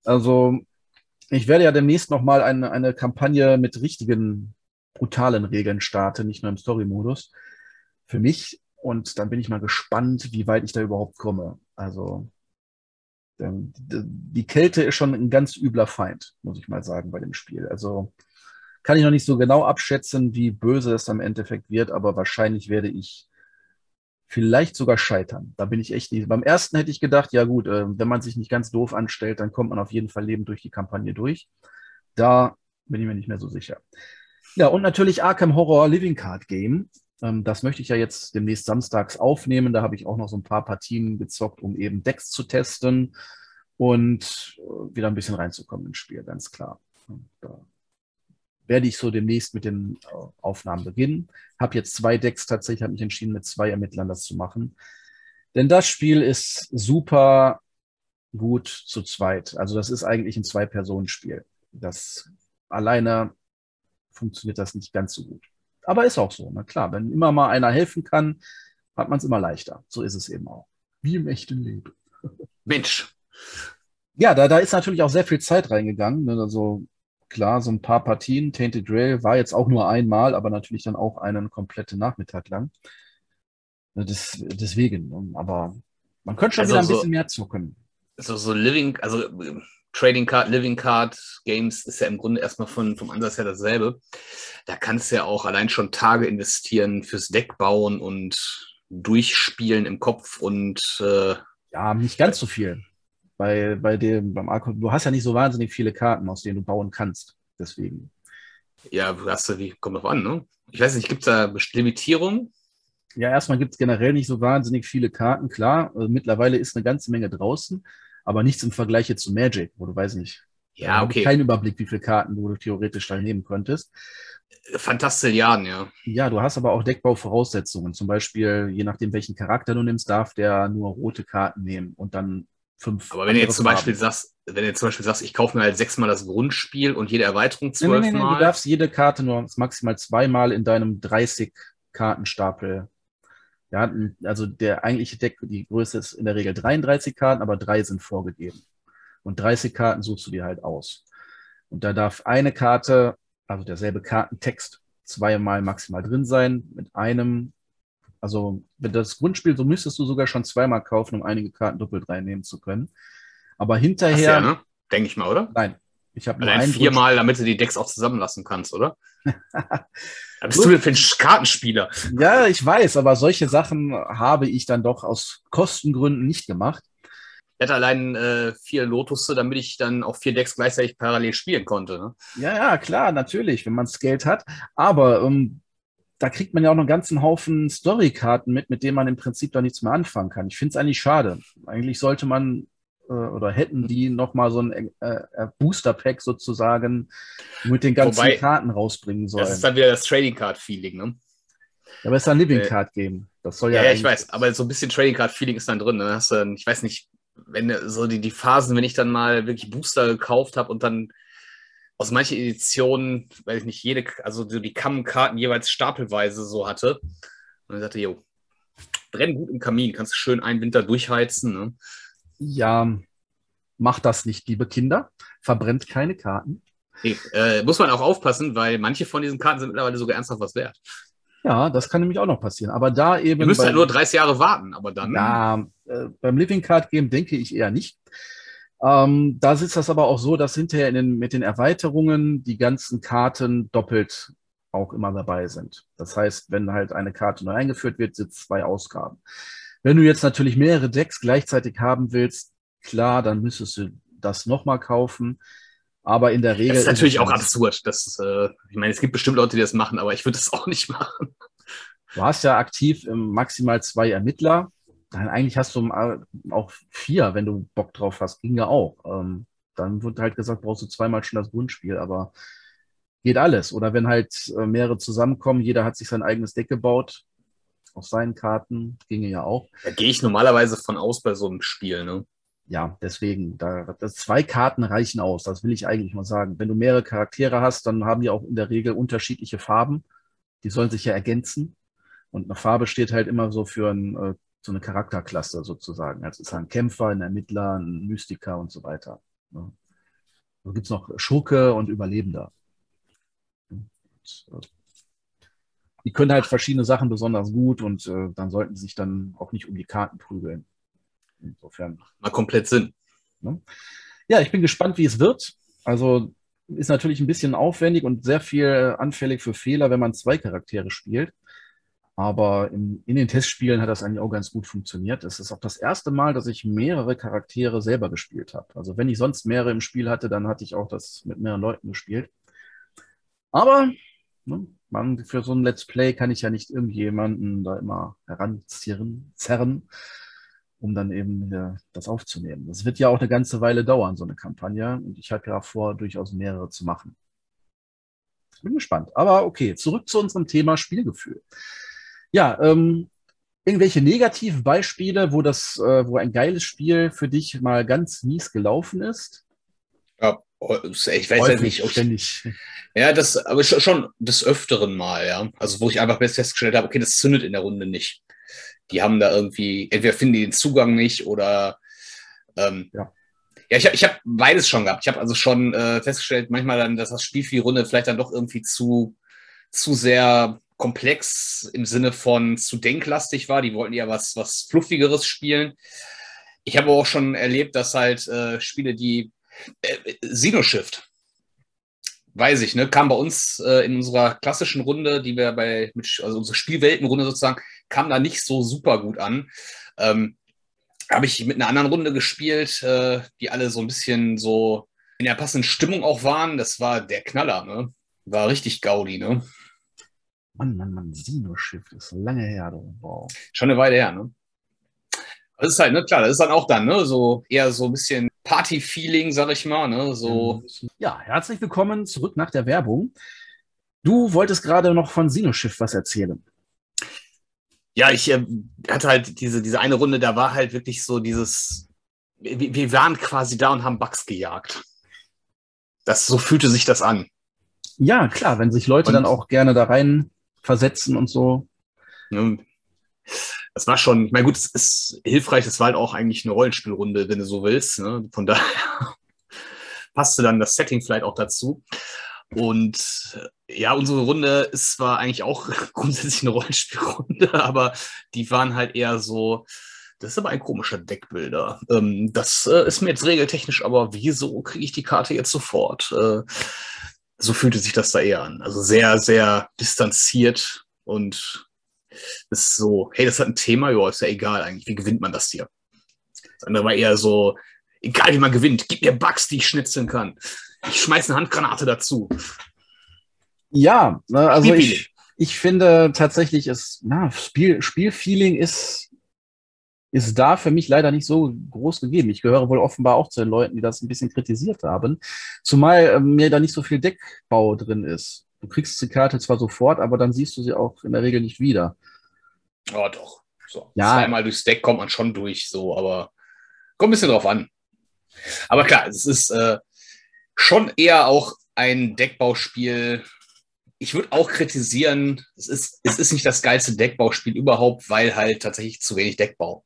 Also, ich werde ja demnächst nochmal eine, eine Kampagne mit richtigen brutalen Regeln starten, nicht nur im Story-Modus. Für mich und dann bin ich mal gespannt, wie weit ich da überhaupt komme. Also die Kälte ist schon ein ganz übler Feind, muss ich mal sagen, bei dem Spiel. Also kann ich noch nicht so genau abschätzen, wie böse es am Endeffekt wird, aber wahrscheinlich werde ich vielleicht sogar scheitern. Da bin ich echt nicht. Beim ersten hätte ich gedacht, ja gut, äh, wenn man sich nicht ganz doof anstellt, dann kommt man auf jeden Fall lebend durch die Kampagne durch. Da bin ich mir nicht mehr so sicher. Ja, und natürlich Arkham Horror Living Card Game. Ähm, das möchte ich ja jetzt demnächst samstags aufnehmen. Da habe ich auch noch so ein paar Partien gezockt, um eben Decks zu testen und äh, wieder ein bisschen reinzukommen ins Spiel, ganz klar. Da werde ich so demnächst mit den äh, Aufnahmen beginnen. Habe jetzt zwei Decks tatsächlich, habe mich entschieden, mit zwei Ermittlern das zu machen. Denn das Spiel ist super gut zu zweit. Also das ist eigentlich ein Zwei-Personen-Spiel. Das alleine funktioniert das nicht ganz so gut. Aber ist auch so. Na klar, wenn immer mal einer helfen kann, hat man es immer leichter. So ist es eben auch. Wie im echten Leben. Mensch. Ja, da, da ist natürlich auch sehr viel Zeit reingegangen. Ne? Also klar, so ein paar Partien. Tainted Grail war jetzt auch nur einmal, aber natürlich dann auch einen kompletten Nachmittag lang. Ne, das, deswegen. Ne? Aber man könnte schon also wieder ein so, bisschen mehr zucken. So, so Living, also Trading Card, Living Card Games ist ja im Grunde erstmal von, vom Ansatz her dasselbe. Da kannst du ja auch allein schon Tage investieren fürs Deck bauen und durchspielen im Kopf und äh, ja, nicht ganz so viel. Bei, bei dem, beim Arco, du hast ja nicht so wahnsinnig viele Karten, aus denen du bauen kannst. Deswegen. Ja, hast du, wie, kommt drauf an, ne? Ich weiß nicht, gibt es da Limitierungen? Ja, erstmal gibt es generell nicht so wahnsinnig viele Karten, klar. Also mittlerweile ist eine ganze Menge draußen aber nichts im Vergleich jetzt zu Magic, wo du weiß nicht. Ja, okay. Kein Überblick, wie viele Karten du theoretisch da nehmen könntest. Fantastilliarden, ja. Ja, du hast aber auch Deckbauvoraussetzungen. Zum Beispiel, je nachdem, welchen Charakter du nimmst, darf der nur rote Karten nehmen und dann fünf. Aber wenn du jetzt zum Beispiel sagst, wenn du zum Beispiel sagst, ich kaufe mir halt sechsmal das Grundspiel und jede Erweiterung zwölfmal. Nein, nein, nein, du darfst jede Karte nur maximal zweimal in deinem 30 Kartenstapel ja, also der eigentliche Deck, die Größe ist in der Regel 33 Karten, aber drei sind vorgegeben. Und 30 Karten suchst du dir halt aus. Und da darf eine Karte, also derselbe Kartentext, zweimal maximal drin sein, mit einem, also wenn das Grundspiel, so müsstest du sogar schon zweimal kaufen, um einige Karten doppelt reinnehmen zu können. Aber hinterher. Ja, ne? Denke ich mal, oder? Nein. Ich habe nur ein viermal, damit du die Decks auch zusammenlassen kannst, oder? Was bist du denn für ein Kartenspieler? Ja, ich weiß, aber solche Sachen habe ich dann doch aus Kostengründen nicht gemacht. Ich hatte allein äh, vier Lotusse, damit ich dann auch vier Decks gleichzeitig parallel spielen konnte. Ne? Ja, ja, klar, natürlich, wenn man das Geld hat. Aber ähm, da kriegt man ja auch noch einen ganzen Haufen Storykarten mit, mit denen man im Prinzip da nichts mehr anfangen kann. Ich finde es eigentlich schade. Eigentlich sollte man äh, oder hätten die nochmal so ein äh, äh, Booster-Pack sozusagen mit den ganzen Wobei, Karten rausbringen sollen. Das ist dann wieder das Trading Card-Feeling, ne? Ja, aber es ist ein Living Card Game. Das soll ja. Ja, ich weiß, aber so ein bisschen Trading Card Feeling ist dann drin. Dann hast du, ich weiß nicht, wenn so die, die Phasen, wenn ich dann mal wirklich Booster gekauft habe und dann aus manchen Editionen, weil ich nicht jede, also so die Kammenkarten jeweils stapelweise so hatte. Und dann sagte, jo, brenn gut im Kamin, kannst du schön einen Winter durchheizen. Ne? ja, macht das nicht, liebe Kinder. Verbrennt keine Karten. Nee, äh, muss man auch aufpassen, weil manche von diesen Karten sind mittlerweile sogar ernsthaft was wert. Ja, das kann nämlich auch noch passieren. Aber da eben. Ihr müsst ja nur 30 Jahre warten, aber dann. Ja, äh, beim Living Card Game denke ich eher nicht. Ähm, da sitzt das aber auch so, dass hinterher den, mit den Erweiterungen die ganzen Karten doppelt auch immer dabei sind. Das heißt, wenn halt eine Karte neu eingeführt wird, sind zwei Ausgaben. Wenn du jetzt natürlich mehrere Decks gleichzeitig haben willst, klar, dann müsstest du das nochmal kaufen. Aber in der Regel. Das ist natürlich ist auch absurd. Das, äh, ich meine, es gibt bestimmt Leute, die das machen, aber ich würde das auch nicht machen. Du hast ja aktiv maximal zwei Ermittler. Dann eigentlich hast du äh, auch vier, wenn du Bock drauf hast. Ging ja auch. Ähm, dann wird halt gesagt, brauchst du zweimal schon das Grundspiel, aber geht alles. Oder wenn halt äh, mehrere zusammenkommen, jeder hat sich sein eigenes Deck gebaut, auf seinen Karten, ginge ja auch. Da gehe ich normalerweise von aus bei so einem Spiel, ne? Ja, deswegen, da, das, zwei Karten reichen aus, das will ich eigentlich mal sagen. Wenn du mehrere Charaktere hast, dann haben die auch in der Regel unterschiedliche Farben. Die sollen sich ja ergänzen. Und eine Farbe steht halt immer so für ein, äh, so eine Charakterklasse sozusagen. Also es ist ein Kämpfer, ein Ermittler, ein Mystiker und so weiter. Ne? Da gibt es noch Schurke und Überlebender. Und, äh, die können halt verschiedene Sachen besonders gut und äh, dann sollten sie sich dann auch nicht um die Karten prügeln. Insofern. Mal komplett Sinn. Ne? Ja, ich bin gespannt, wie es wird. Also ist natürlich ein bisschen aufwendig und sehr viel anfällig für Fehler, wenn man zwei Charaktere spielt. Aber in, in den Testspielen hat das eigentlich auch ganz gut funktioniert. Es ist auch das erste Mal, dass ich mehrere Charaktere selber gespielt habe. Also wenn ich sonst mehrere im Spiel hatte, dann hatte ich auch das mit mehreren Leuten gespielt. Aber ne, man, für so ein Let's Play kann ich ja nicht irgendjemanden da immer heranzerren, zerren, um dann eben ja, das aufzunehmen. Das wird ja auch eine ganze Weile dauern, so eine Kampagne. Und ich habe ja vor, durchaus mehrere zu machen. Bin gespannt. Aber okay, zurück zu unserem Thema Spielgefühl. Ja, ähm, irgendwelche negativen Beispiele, wo das, äh, wo ein geiles Spiel für dich mal ganz mies gelaufen ist? Ja, oh, ich weiß Häufig, ja nicht. Ob ständig. Ja, das, aber schon des Öfteren mal, ja. Also, wo ich einfach festgestellt habe, okay, das zündet in der Runde nicht. Die haben da irgendwie, entweder finden die den Zugang nicht oder ähm, ja. Ja, ich habe ich hab beides schon gehabt. Ich habe also schon äh, festgestellt, manchmal dann, dass das Spiel für die Runde vielleicht dann doch irgendwie zu, zu sehr komplex im Sinne von zu denklastig war. Die wollten ja was, was Fluffigeres spielen. Ich habe auch schon erlebt, dass halt äh, Spiele, die äh, Sinoshift, weiß ich, ne, kam bei uns äh, in unserer klassischen Runde, die wir bei, mit, also unsere Spielweltenrunde sozusagen, kam da nicht so super gut an. Ähm, habe ich mit einer anderen Runde gespielt, äh, die alle so ein bisschen so in der passenden Stimmung auch waren. Das war der Knaller, ne? War richtig Gaudi, ne? Mann, Mann, Mann, Sino-Shift ist lange her. Wow. Schon eine Weile her, ne? Das ist halt, ne, klar, das ist dann auch dann, ne, so eher so ein bisschen Party-Feeling, sag ich mal, ne, so. Ja, herzlich willkommen zurück nach der Werbung. Du wolltest gerade noch von Sino-Shift was erzählen. Ja, ich äh, hatte halt diese, diese eine Runde, da war halt wirklich so dieses, wir, wir waren quasi da und haben Bugs gejagt. Das, so fühlte sich das an. Ja, klar, wenn sich Leute und, dann auch gerne da rein versetzen und so. Das war schon, ich meine, gut, es ist hilfreich, es war halt auch eigentlich eine Rollenspielrunde, wenn du so willst. Ne? Von daher passte dann das Setting vielleicht auch dazu. Und ja, unsere Runde ist zwar eigentlich auch grundsätzlich eine Rollenspielrunde, aber die waren halt eher so, das ist aber ein komischer Deckbilder. Ähm, das äh, ist mir jetzt regeltechnisch, aber wieso kriege ich die Karte jetzt sofort? Äh, so fühlte sich das da eher an. Also sehr, sehr distanziert und ist so, hey, das hat ein Thema, ja, ist ja egal eigentlich. Wie gewinnt man das hier? Das andere war eher so, egal wie man gewinnt, gib mir Bugs, die ich schnitzeln kann. Ich schmeiße eine Handgranate dazu. Ja, ne, also ich, ich finde tatsächlich, ist, na, Spiel, Spielfeeling ist ist da für mich leider nicht so groß gegeben. Ich gehöre wohl offenbar auch zu den Leuten, die das ein bisschen kritisiert haben. Zumal äh, mir da nicht so viel Deckbau drin ist. Du kriegst die Karte zwar sofort, aber dann siehst du sie auch in der Regel nicht wieder. Ja, doch. So. Ja. Zweimal durchs Deck kommt man schon durch, so, aber kommt ein bisschen drauf an. Aber klar, es ist äh, schon eher auch ein Deckbauspiel. Ich würde auch kritisieren, es ist, es ist nicht das geilste Deckbauspiel überhaupt, weil halt tatsächlich zu wenig Deckbau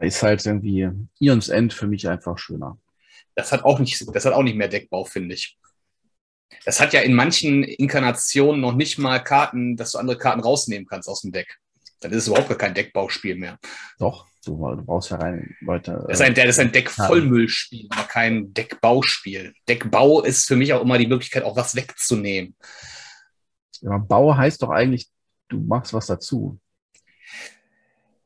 ist halt irgendwie Ions End für mich einfach schöner. Das hat auch nicht, das hat auch nicht mehr Deckbau, finde ich. Das hat ja in manchen Inkarnationen noch nicht mal Karten, dass du andere Karten rausnehmen kannst aus dem Deck. Dann ist es überhaupt gar kein Deckbauspiel mehr. Doch, du, du brauchst ja rein Leute. Das ist ein, das ist ein Deckvollmüllspiel, aber kein Deckbauspiel. Deckbau ist für mich auch immer die Möglichkeit, auch was wegzunehmen. Ja, Bau heißt doch eigentlich, du machst was dazu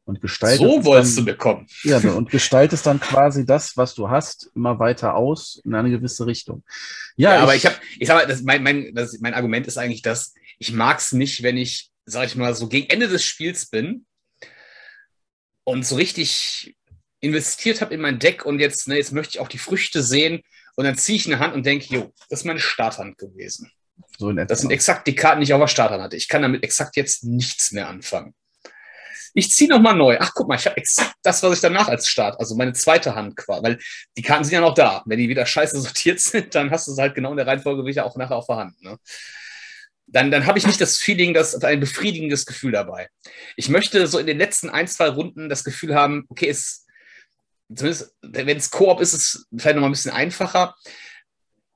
und gestaltest. So wolltest dann, du bekommen. Ja, und gestaltest dann quasi das, was du hast, immer weiter aus in eine gewisse Richtung. Ja, ja aber ich habe, ich sag mal, das, mein, mein, das, mein Argument ist eigentlich, dass ich mag es nicht, wenn ich, sag ich mal, so gegen Ende des Spiels bin und so richtig investiert habe in mein Deck und jetzt, ne, jetzt möchte ich auch die Früchte sehen und dann ziehe ich eine Hand und denke, jo, das ist meine Starthand gewesen. So das sind exakt die Karten, die ich auf der Starthand hatte. Ich kann damit exakt jetzt nichts mehr anfangen ich ziehe nochmal neu. Ach, guck mal, ich habe exakt das, was ich danach als Start, also meine zweite Hand quasi, weil die Karten sind ja noch da. Wenn die wieder scheiße sortiert sind, dann hast du es halt genau in der Reihenfolge wieder auch nachher auf der Hand. Ne? Dann, dann habe ich nicht das Feeling, dass ein befriedigendes Gefühl dabei. Ich möchte so in den letzten ein, zwei Runden das Gefühl haben, okay, es, zumindest wenn es Koop ist, ist es vielleicht nochmal ein bisschen einfacher.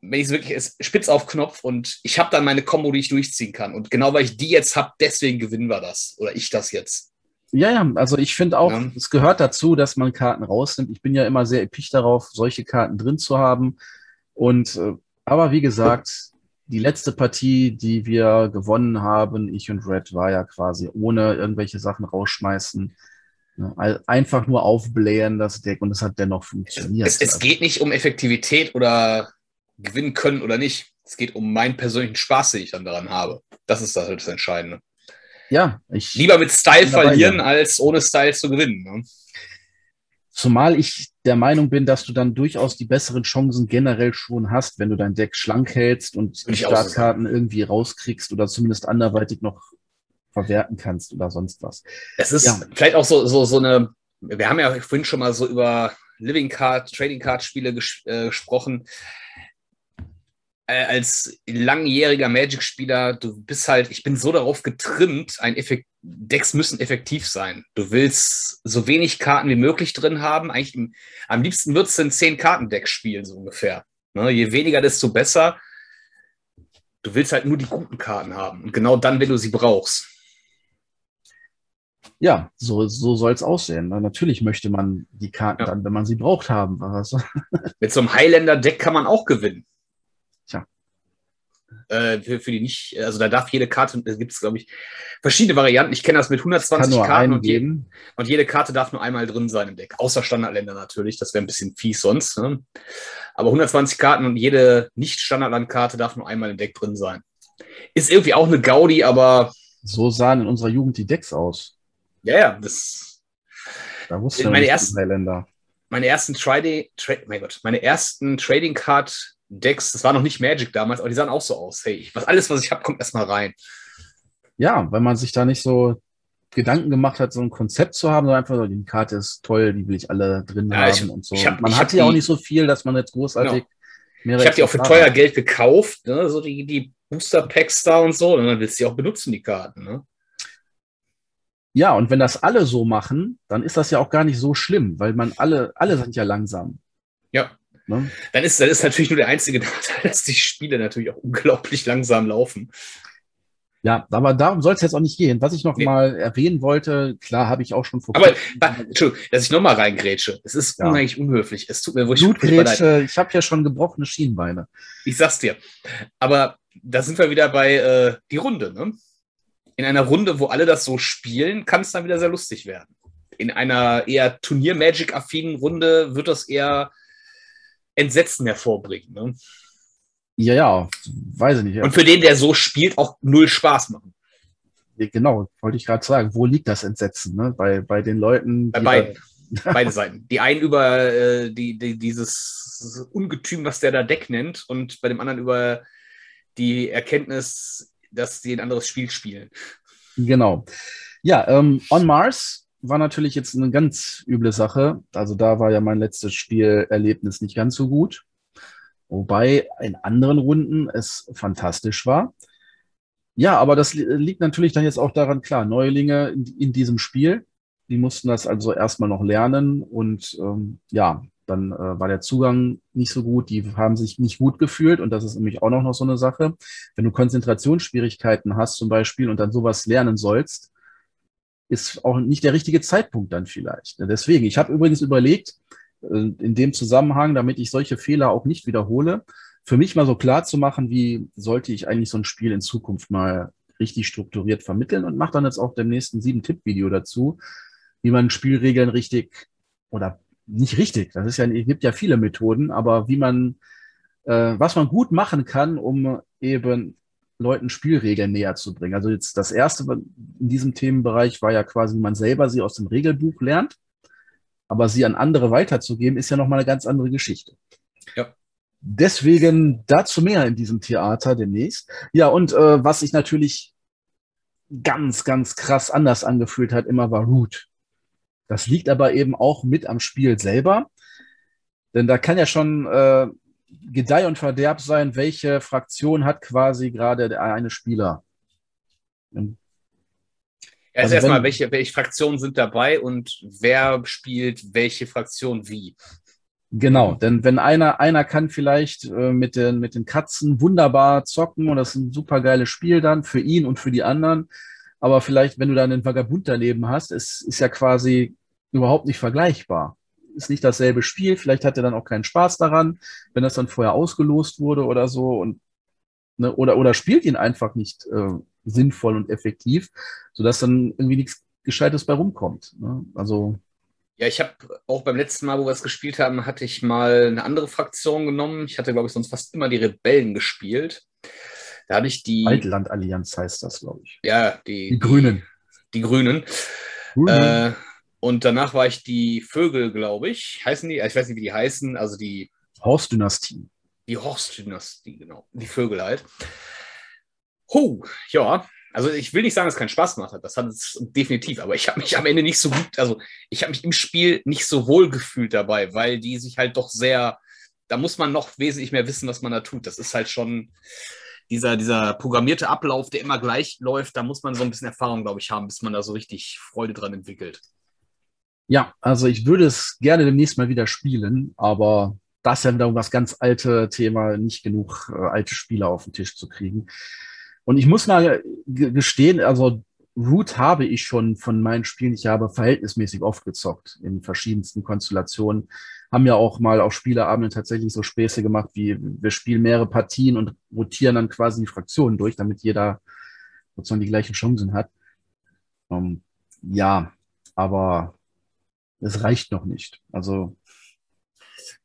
wenn ich es wirklich ist, spitz auf Knopf und ich habe dann meine Combo, die ich durchziehen kann. Und genau weil ich die jetzt habe, deswegen gewinnen wir das. Oder ich das jetzt. Ja, ja, also ich finde auch, ja. es gehört dazu, dass man Karten rausnimmt. Ich bin ja immer sehr episch darauf, solche Karten drin zu haben. Und äh, aber wie gesagt, die letzte Partie, die wir gewonnen haben, ich und Red, war ja quasi ohne irgendwelche Sachen rausschmeißen. Ne, einfach nur aufblähen das Deck und es hat dennoch funktioniert. Es, es, geht nicht um Effektivität oder gewinnen können oder nicht. Es geht um meinen persönlichen Spaß, den ich dann daran habe. Das ist das, das Entscheidende. Ja, ich. Lieber mit Style verlieren, als ohne Style zu gewinnen. Ne? Zumal ich der Meinung bin, dass du dann durchaus die besseren Chancen generell schon hast, wenn du dein Deck schlank hältst und die Startkarten irgendwie rauskriegst oder zumindest anderweitig noch verwerten kannst oder sonst was. Es ist ja. vielleicht auch so, so, so eine, wir haben ja vorhin schon mal so über Living Card, Trading Card Spiele ges äh, gesprochen als langjähriger Magic-Spieler, du bist halt, ich bin so darauf getrimmt, ein Effekt, Decks müssen effektiv sein. Du willst so wenig Karten wie möglich drin haben. Eigentlich im, am liebsten würdest du ein 10-Karten-Deck spielen, so ungefähr. Ne? Je weniger, desto besser. Du willst halt nur die guten Karten haben. Und genau dann, wenn du sie brauchst. Ja, so, so soll es aussehen. Natürlich möchte man die Karten ja. dann, wenn man sie braucht, haben. Mit so einem Highlander-Deck kann man auch gewinnen. Äh, für, für, die nicht, also da darf jede Karte, da gibt es, glaube ich, verschiedene Varianten. Ich kenne das mit 120 Karten und, je, und, jede Karte darf nur einmal drin sein im Deck. Außer Standardländer natürlich, das wäre ein bisschen fies sonst. Ne? Aber 120 Karten und jede Nicht-Standardlandkarte darf nur einmal im Deck drin sein. Ist irgendwie auch eine Gaudi, aber. So sahen in unserer Jugend die Decks aus. Ja, ja, das. Da wusste meine ersten, meine ersten Trading, Tra mein Gott, meine ersten Trading Card Decks, das war noch nicht Magic damals, aber die sahen auch so aus. Hey, was, alles, was ich habe, kommt erstmal rein. Ja, weil man sich da nicht so Gedanken gemacht hat, so ein Konzept zu haben, sondern einfach so, die Karte ist toll, die will ich alle drin ja, haben ich, und so. Hab, man hat ja auch nicht so viel, dass man jetzt großartig. Genau. Ich habe die auch für teuer Geld gekauft, ne? so die, die Booster Packs da und so, und dann willst du die auch benutzen, die Karten. Ne? Ja, und wenn das alle so machen, dann ist das ja auch gar nicht so schlimm, weil man alle, alle sind ja langsam. Ne? Dann, ist, dann ist natürlich nur der einzige Nachteil, dass die Spiele natürlich auch unglaublich langsam laufen. Ja, aber darum soll es jetzt auch nicht gehen. Was ich noch nee. mal erwähnen wollte, klar habe ich auch schon vor. Aber, Entschuldigung, dass ich noch mal reingrätsche. Es ist ja. unheimlich unhöflich. Es tut mir wirklich Blutgrätsche, ich habe ja schon gebrochene Schienbeine. Ich sag's dir. Aber da sind wir wieder bei äh, die Runde. Ne? In einer Runde, wo alle das so spielen, kann es dann wieder sehr lustig werden. In einer eher Turnier-Magic-affinen Runde wird das eher Entsetzen hervorbringen. Ne? Ja, ja, weiß ich nicht. Und für den, der so spielt, auch null Spaß machen. Genau, wollte ich gerade sagen. Wo liegt das Entsetzen? Ne? Bei, bei den Leuten. Bei beiden. Beide Seiten. Die einen über äh, die, die, dieses Ungetüm, was der da Deck nennt, und bei dem anderen über die Erkenntnis, dass sie ein anderes Spiel spielen. Genau. Ja, ähm, On Mars war natürlich jetzt eine ganz üble Sache. Also da war ja mein letztes Spielerlebnis nicht ganz so gut. Wobei in anderen Runden es fantastisch war. Ja, aber das liegt natürlich dann jetzt auch daran, klar, Neulinge in, in diesem Spiel, die mussten das also erstmal noch lernen und ähm, ja, dann äh, war der Zugang nicht so gut, die haben sich nicht gut gefühlt und das ist nämlich auch noch so eine Sache. Wenn du Konzentrationsschwierigkeiten hast zum Beispiel und dann sowas lernen sollst, ist auch nicht der richtige Zeitpunkt dann vielleicht. Deswegen, ich habe übrigens überlegt, äh, in dem Zusammenhang, damit ich solche Fehler auch nicht wiederhole, für mich mal so klar zu machen, wie sollte ich eigentlich so ein Spiel in Zukunft mal richtig strukturiert vermitteln und mache dann jetzt auch demnächst ein sieben Tipp-Video dazu, wie man Spielregeln richtig oder nicht richtig, das ist ja, es gibt ja viele Methoden, aber wie man, äh, was man gut machen kann, um eben Leuten Spielregeln näher zu bringen. Also jetzt das erste in diesem Themenbereich war ja quasi, wie man selber sie aus dem Regelbuch lernt, aber sie an andere weiterzugeben, ist ja nochmal eine ganz andere Geschichte. Ja. Deswegen dazu mehr in diesem Theater demnächst. Ja, und äh, was sich natürlich ganz, ganz krass anders angefühlt hat, immer war Root. Das liegt aber eben auch mit am Spiel selber. Denn da kann ja schon äh, Gedeih und Verderb sein, welche Fraktion hat quasi gerade der eine Spieler. Ja, also, also erstmal, welche, welche Fraktionen sind dabei und wer spielt welche Fraktion wie? Genau, denn wenn einer, einer kann vielleicht äh, mit, den, mit den Katzen wunderbar zocken und das ist ein super geiles Spiel dann für ihn und für die anderen. Aber vielleicht, wenn du dann einen Vagabund daneben hast, ist, ist ja quasi überhaupt nicht vergleichbar. Ist nicht dasselbe Spiel, vielleicht hat er dann auch keinen Spaß daran, wenn das dann vorher ausgelost wurde oder so und ne, oder, oder spielt ihn einfach nicht äh, sinnvoll und effektiv, sodass dann irgendwie nichts Gescheites bei rumkommt. Ne? Also ja, ich habe auch beim letzten Mal, wo wir es gespielt haben, hatte ich mal eine andere Fraktion genommen. Ich hatte, glaube ich, sonst fast immer die Rebellen gespielt. Da habe ich die. Waldlandallianz heißt das, glaube ich. Ja, die, die Grünen. Die, die Grünen. Grünen. Äh, und danach war ich die Vögel, glaube ich. Heißen die? Ich weiß nicht, wie die heißen. Also die. Horst-Dynastie. Die Horst-Dynastie, genau. Die Vögel halt. Huh, ja, also ich will nicht sagen, dass es keinen Spaß gemacht hat. Das hat es definitiv, aber ich habe mich am Ende nicht so gut, also ich habe mich im Spiel nicht so wohl gefühlt dabei, weil die sich halt doch sehr, da muss man noch wesentlich mehr wissen, was man da tut. Das ist halt schon dieser, dieser programmierte Ablauf, der immer gleich läuft, da muss man so ein bisschen Erfahrung, glaube ich, haben, bis man da so richtig Freude dran entwickelt. Ja, also ich würde es gerne demnächst mal wieder spielen, aber das ist ja wieder das ganz alte Thema, nicht genug äh, alte Spieler auf den Tisch zu kriegen. Und ich muss mal gestehen, also Root habe ich schon von meinen Spielen, ich habe verhältnismäßig oft gezockt in verschiedensten Konstellationen. Haben ja auch mal auf Spieleabenden tatsächlich so Späße gemacht, wie wir spielen mehrere Partien und rotieren dann quasi die Fraktionen durch, damit jeder sozusagen die gleichen Chancen hat. Um, ähm, ja, aber es reicht noch nicht. Also.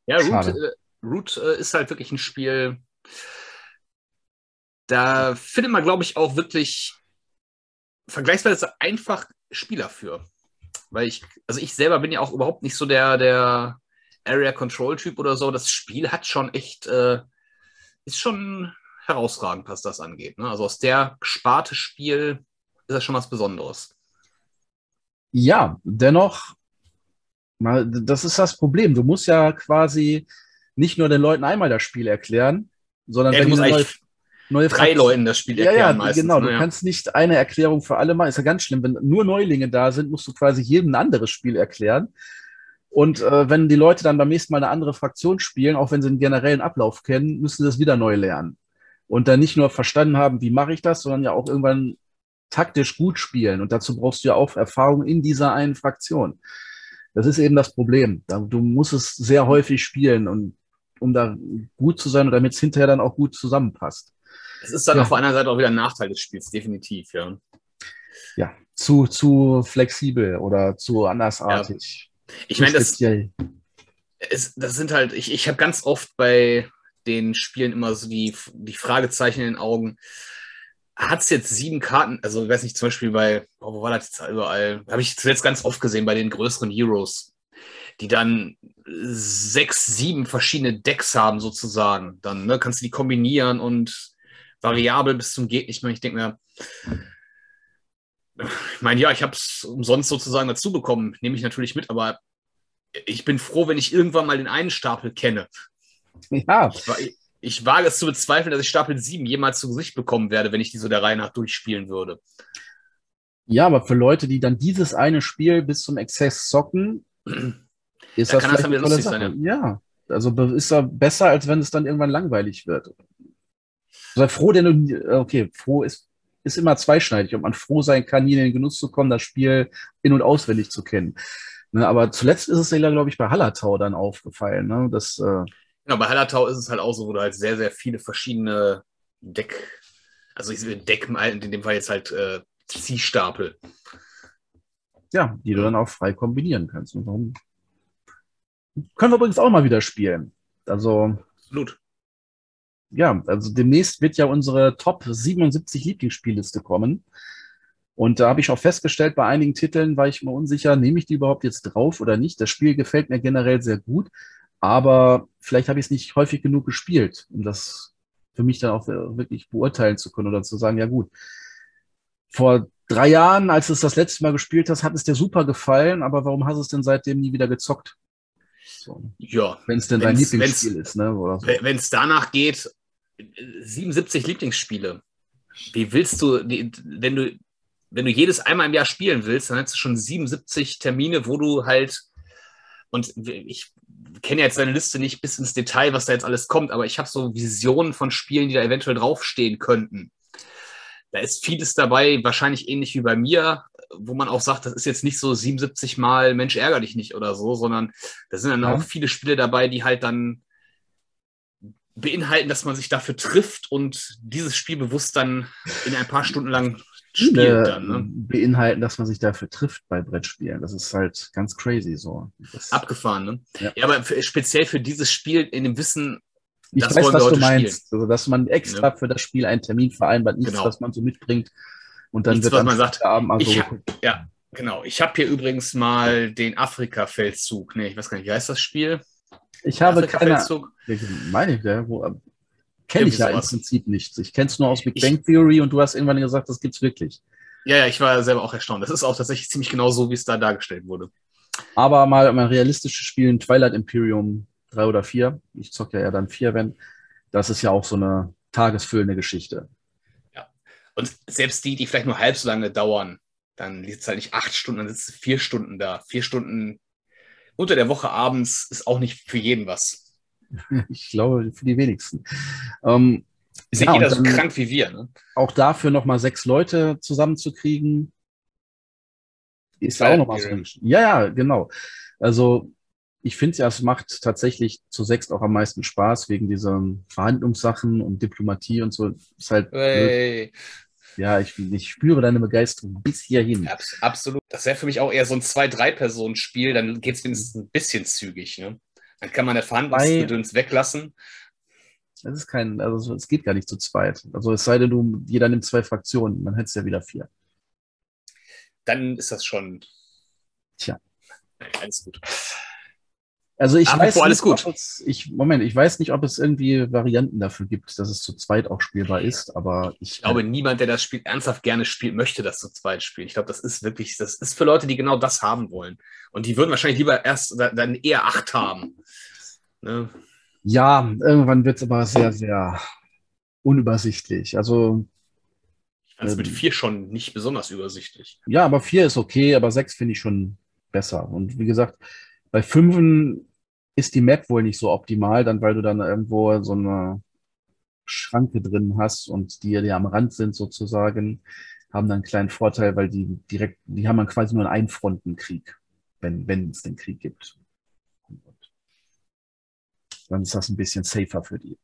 Ja, Root, äh, Root äh, ist halt wirklich ein Spiel, da findet man, glaube ich, auch wirklich vergleichsweise einfach Spieler für. Weil ich, also ich selber bin ja auch überhaupt nicht so der, der Area Control Typ oder so. Das Spiel hat schon echt, äh, ist schon herausragend, was das angeht. Ne? Also aus der Sparte Spiel ist das schon was Besonderes. Ja, dennoch, das ist das Problem. Du musst ja quasi nicht nur den Leuten einmal das Spiel erklären, sondern ja, wenn du neue, neue drei Fraktion. Leuten das Spiel erklären. Ja, ja, meistens, genau. Du ja. kannst nicht eine Erklärung für alle machen. Ist ja ganz schlimm. Wenn nur Neulinge da sind, musst du quasi jedem ein anderes Spiel erklären. Und äh, wenn die Leute dann beim nächsten Mal eine andere Fraktion spielen, auch wenn sie den generellen Ablauf kennen, müssen sie das wieder neu lernen. Und dann nicht nur verstanden haben, wie mache ich das, sondern ja auch irgendwann taktisch gut spielen. Und dazu brauchst du ja auch Erfahrung in dieser einen Fraktion. Das ist eben das Problem. Du musst es sehr häufig spielen, und, um da gut zu sein und damit es hinterher dann auch gut zusammenpasst. Es ist dann ja. auf der anderen Seite auch wieder ein Nachteil des Spiels, definitiv, ja. Ja, zu, zu flexibel oder zu andersartig. Ja. Ich meine, das, es, das sind halt, ich, ich habe ganz oft bei den Spielen immer so die, die Fragezeichen in den Augen. Hat es jetzt sieben Karten, also ich weiß nicht, zum Beispiel bei, oh, wo war das jetzt überall? Habe ich zuletzt ganz oft gesehen bei den größeren Heroes, die dann sechs, sieben verschiedene Decks haben, sozusagen. Dann ne, kannst du die kombinieren und variabel bis zum geht nicht mehr. Ich denke mir, ich meine, ja, ich habe es umsonst sozusagen dazu bekommen, nehme ich natürlich mit, aber ich bin froh, wenn ich irgendwann mal den einen Stapel kenne. Ja. Ich, ich wage es zu bezweifeln, dass ich Stapel 7 jemals zu Gesicht bekommen werde, wenn ich die so der Reihe nach durchspielen würde. Ja, aber für Leute, die dann dieses eine Spiel bis zum Exzess zocken, ist da das, kann das dann lustig Sache. sein. Ja. ja, also ist er besser, als wenn es dann irgendwann langweilig wird. Sei froh, denn du, okay, froh ist, ist immer zweischneidig, ob man froh sein kann, hier in den Genuss zu kommen, das Spiel in- und auswendig zu kennen. Ne, aber zuletzt ist es ja, glaube ich, bei Hallertau dann aufgefallen. Ne? Das, äh genau, bei Hallertau ist es halt auch so, wo du halt sehr, sehr viele verschiedene Deck, also ich Deck in dem Fall jetzt halt äh, Ziehstapel. Ja, die du dann auch frei kombinieren kannst. Und warum? Können wir übrigens auch mal wieder spielen. Also. Absolut ja, also demnächst wird ja unsere Top 77 Lieblingsspielliste kommen. Und da habe ich auch festgestellt, bei einigen Titeln war ich mir unsicher, nehme ich die überhaupt jetzt drauf oder nicht. Das Spiel gefällt mir generell sehr gut, aber vielleicht habe ich es nicht häufig genug gespielt, um das für mich dann auch wirklich beurteilen zu können oder zu sagen, ja gut, vor drei Jahren, als du es das letzte Mal gespielt hast, hat es dir super gefallen, aber warum hast du es denn seitdem nie wieder gezockt? So. Ja. Wenn es denn dein Lieblingsspiel ist, ne? so. Wenn es danach geht, 77 Lieblingsspiele. Wie willst du, wenn du, wenn du jedes einmal im Jahr spielen willst, dann hast du schon 77 Termine, wo du halt, und ich kenne jetzt seine Liste nicht bis ins Detail, was da jetzt alles kommt, aber ich habe so Visionen von Spielen, die da eventuell draufstehen könnten. Da ist vieles dabei, wahrscheinlich ähnlich wie bei mir, wo man auch sagt, das ist jetzt nicht so 77 Mal Mensch ärger dich nicht oder so, sondern da sind dann ja. auch viele Spiele dabei, die halt dann beinhalten, dass man sich dafür trifft und dieses Spiel bewusst dann in ein paar Stunden lang spielt. Dann, ne? Beinhalten, dass man sich dafür trifft bei Brettspielen. Das ist halt ganz crazy so. Das, Abgefahren, ne? Ja, ja aber speziell für dieses Spiel in dem Wissen, ich das weiß, was du meinst. Also, dass man extra ja. für das Spiel einen Termin vereinbart, nichts, genau. was man so mitbringt. Und dann nichts, wird was man sagt, Abend mal so hab, Ja, genau. Ich habe hier übrigens mal den Afrika-Feldzug. Nee, ich weiß gar nicht, wie heißt das Spiel? Ich habe keine. Meine ich, ja, wo, kenne ich ja sowas. im Prinzip nicht. Ich kenne es nur aus Big Bang Theory und du hast irgendwann gesagt, das gibt es wirklich. Ja, ja, ich war selber auch erstaunt. Das ist auch tatsächlich ziemlich genau so, wie es da dargestellt wurde. Aber mal ein realistisches Spiel, Twilight Imperium 3 oder 4. Ich zocke ja dann 4, wenn. Das ist ja auch so eine tagesfüllende Geschichte. Ja. Und selbst die, die vielleicht nur halb so lange dauern, dann liegt es halt nicht acht Stunden, dann sitzt es vier Stunden da. Vier Stunden unter der Woche abends ist auch nicht für jeden was. Ich glaube, für die wenigsten. Ähm, ist ja, jeder so krank wie wir. Ne? Auch dafür nochmal sechs Leute zusammenzukriegen, ist ja auch nochmal so. Ja, ja, genau. Also ich finde ja, es macht tatsächlich zu sechst auch am meisten Spaß wegen dieser Verhandlungssachen und Diplomatie und so. Ist halt. Hey. Ja, ich, ich spüre deine Begeisterung bis hierhin. Abs absolut. Das wäre für mich auch eher so ein Zwei-Drei-Personen-Spiel, dann geht es wenigstens ein bisschen zügig. Ne? Dann kann man der Verhandlungsgedöns weglassen. Das ist kein, also es geht gar nicht zu zweit. Also es sei denn, du, jeder nimmt zwei Fraktionen, dann hättest du ja wieder vier. Dann ist das schon. Tja. Alles gut. Also ich Apropos weiß nicht, alles gut. Es, ich, Moment, ich weiß nicht, ob es irgendwie Varianten dafür gibt, dass es zu zweit auch spielbar ist, aber ich. Ich glaube, äh, niemand, der das Spiel ernsthaft gerne spielt, möchte das zu zweit spielen. Ich glaube, das ist wirklich, das ist für Leute, die genau das haben wollen. Und die würden wahrscheinlich lieber erst dann eher acht haben. Ne? Ja, irgendwann wird es aber sehr, sehr unübersichtlich. Also. Fand es ähm, mit vier schon nicht besonders übersichtlich. Ja, aber vier ist okay, aber sechs finde ich schon besser. Und wie gesagt, bei fünfen ist die Map wohl nicht so optimal, dann weil du dann irgendwo so eine Schranke drin hast und die, die am Rand sind sozusagen, haben dann einen kleinen Vorteil, weil die direkt, die haben dann quasi nur einen Einfrontenkrieg, wenn, wenn es den Krieg gibt. dann ist das ein bisschen safer für die.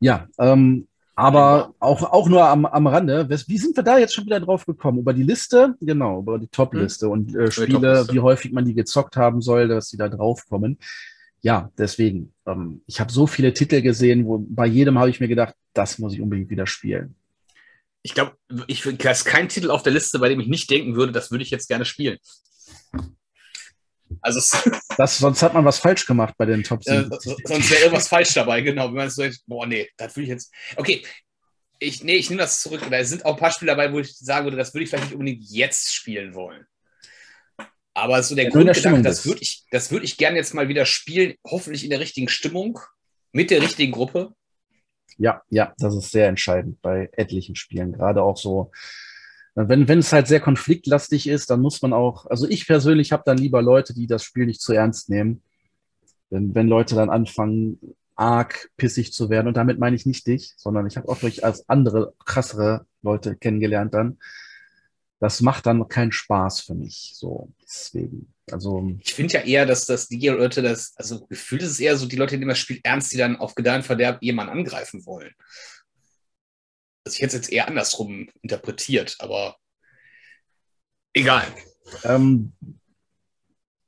Ja, ähm, aber auch, auch nur am, am Rande. Wie sind wir da jetzt schon wieder drauf gekommen? Über die Liste? Genau, über die Top-Liste hm. und äh, Spiele, wie häufig man die gezockt haben soll, dass sie da drauf kommen. Ja, deswegen. Ähm, ich habe so viele Titel gesehen, wo bei jedem habe ich mir gedacht, das muss ich unbedingt wieder spielen. Ich glaube, ich da ist kein Titel auf der Liste, bei dem ich nicht denken würde, das würde ich jetzt gerne spielen. Also das, sonst hat man was falsch gemacht bei den Top 7. Äh, sonst wäre irgendwas falsch dabei, genau. Wenn man so denkt, boah, nee, das würde ich jetzt. Okay, ich, nee, ich nehme das zurück. Da sind auch ein paar Spiele dabei, wo ich sagen würde, das würde ich vielleicht nicht unbedingt jetzt spielen wollen. Aber so der ja, Grundgedanke, das würde ich, das würde ich gerne jetzt mal wieder spielen, hoffentlich in der richtigen Stimmung, mit der richtigen Gruppe. Ja, ja, das ist sehr entscheidend bei etlichen Spielen. Gerade auch so wenn, wenn es halt sehr konfliktlastig ist, dann muss man auch, also ich persönlich habe dann lieber Leute, die das Spiel nicht zu ernst nehmen. Wenn, wenn Leute dann anfangen, arg pissig zu werden, und damit meine ich nicht dich, sondern ich habe auch durch als andere, krassere Leute kennengelernt dann. Das macht dann keinen Spaß für mich. So, deswegen. Also, ich finde ja eher, dass das die Leute, das, also gefühlt ist es eher so, die Leute, die nehmen das Spiel ernst, die dann auf und Verderb jemanden angreifen wollen. Also ich hätte es jetzt eher andersrum interpretiert, aber egal. Ähm,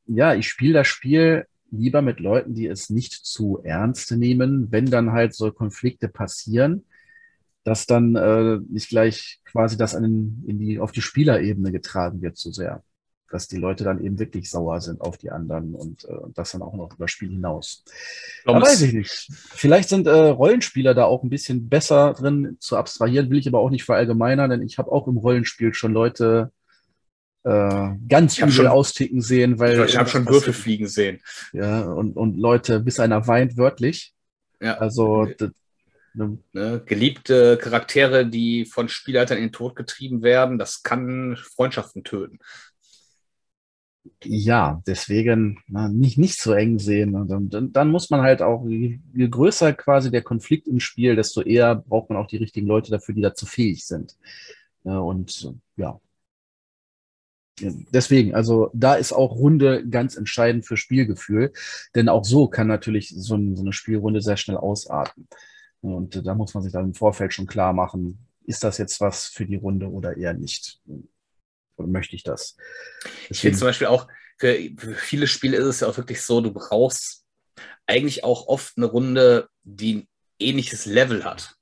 ja, ich spiele das Spiel lieber mit Leuten, die es nicht zu ernst nehmen, wenn dann halt so Konflikte passieren, dass dann äh, nicht gleich quasi das an, in die, auf die Spielerebene getragen wird zu sehr dass die Leute dann eben wirklich sauer sind auf die anderen und äh, das dann auch noch über Spiel hinaus. Da weiß ich nicht. Vielleicht sind äh, Rollenspieler da auch ein bisschen besser drin zu abstrahieren, will ich aber auch nicht verallgemeinern, denn ich habe auch im Rollenspiel schon Leute äh, ganz übel schon, austicken sehen, weil. Ich habe schon Würfel fliegen sehen. Ja, und, und Leute, bis einer weint, wörtlich. Ja. Also. Ne, ne, geliebte Charaktere, die von Spielleitern in den Tod getrieben werden, das kann Freundschaften töten. Ja, deswegen na, nicht, nicht so eng sehen. Und dann, dann muss man halt auch, je, je größer quasi der Konflikt im Spiel, desto eher braucht man auch die richtigen Leute dafür, die dazu fähig sind. Und ja, Deswegen, also da ist auch Runde ganz entscheidend für Spielgefühl, denn auch so kann natürlich so, ein, so eine Spielrunde sehr schnell ausarten. Und da muss man sich dann im Vorfeld schon klar machen, ist das jetzt was für die Runde oder eher nicht? Oder möchte ich das? Deswegen, ich finde zum Beispiel auch, für, für viele Spiele ist es ja auch wirklich so, du brauchst eigentlich auch oft eine Runde, die ein ähnliches Level hat.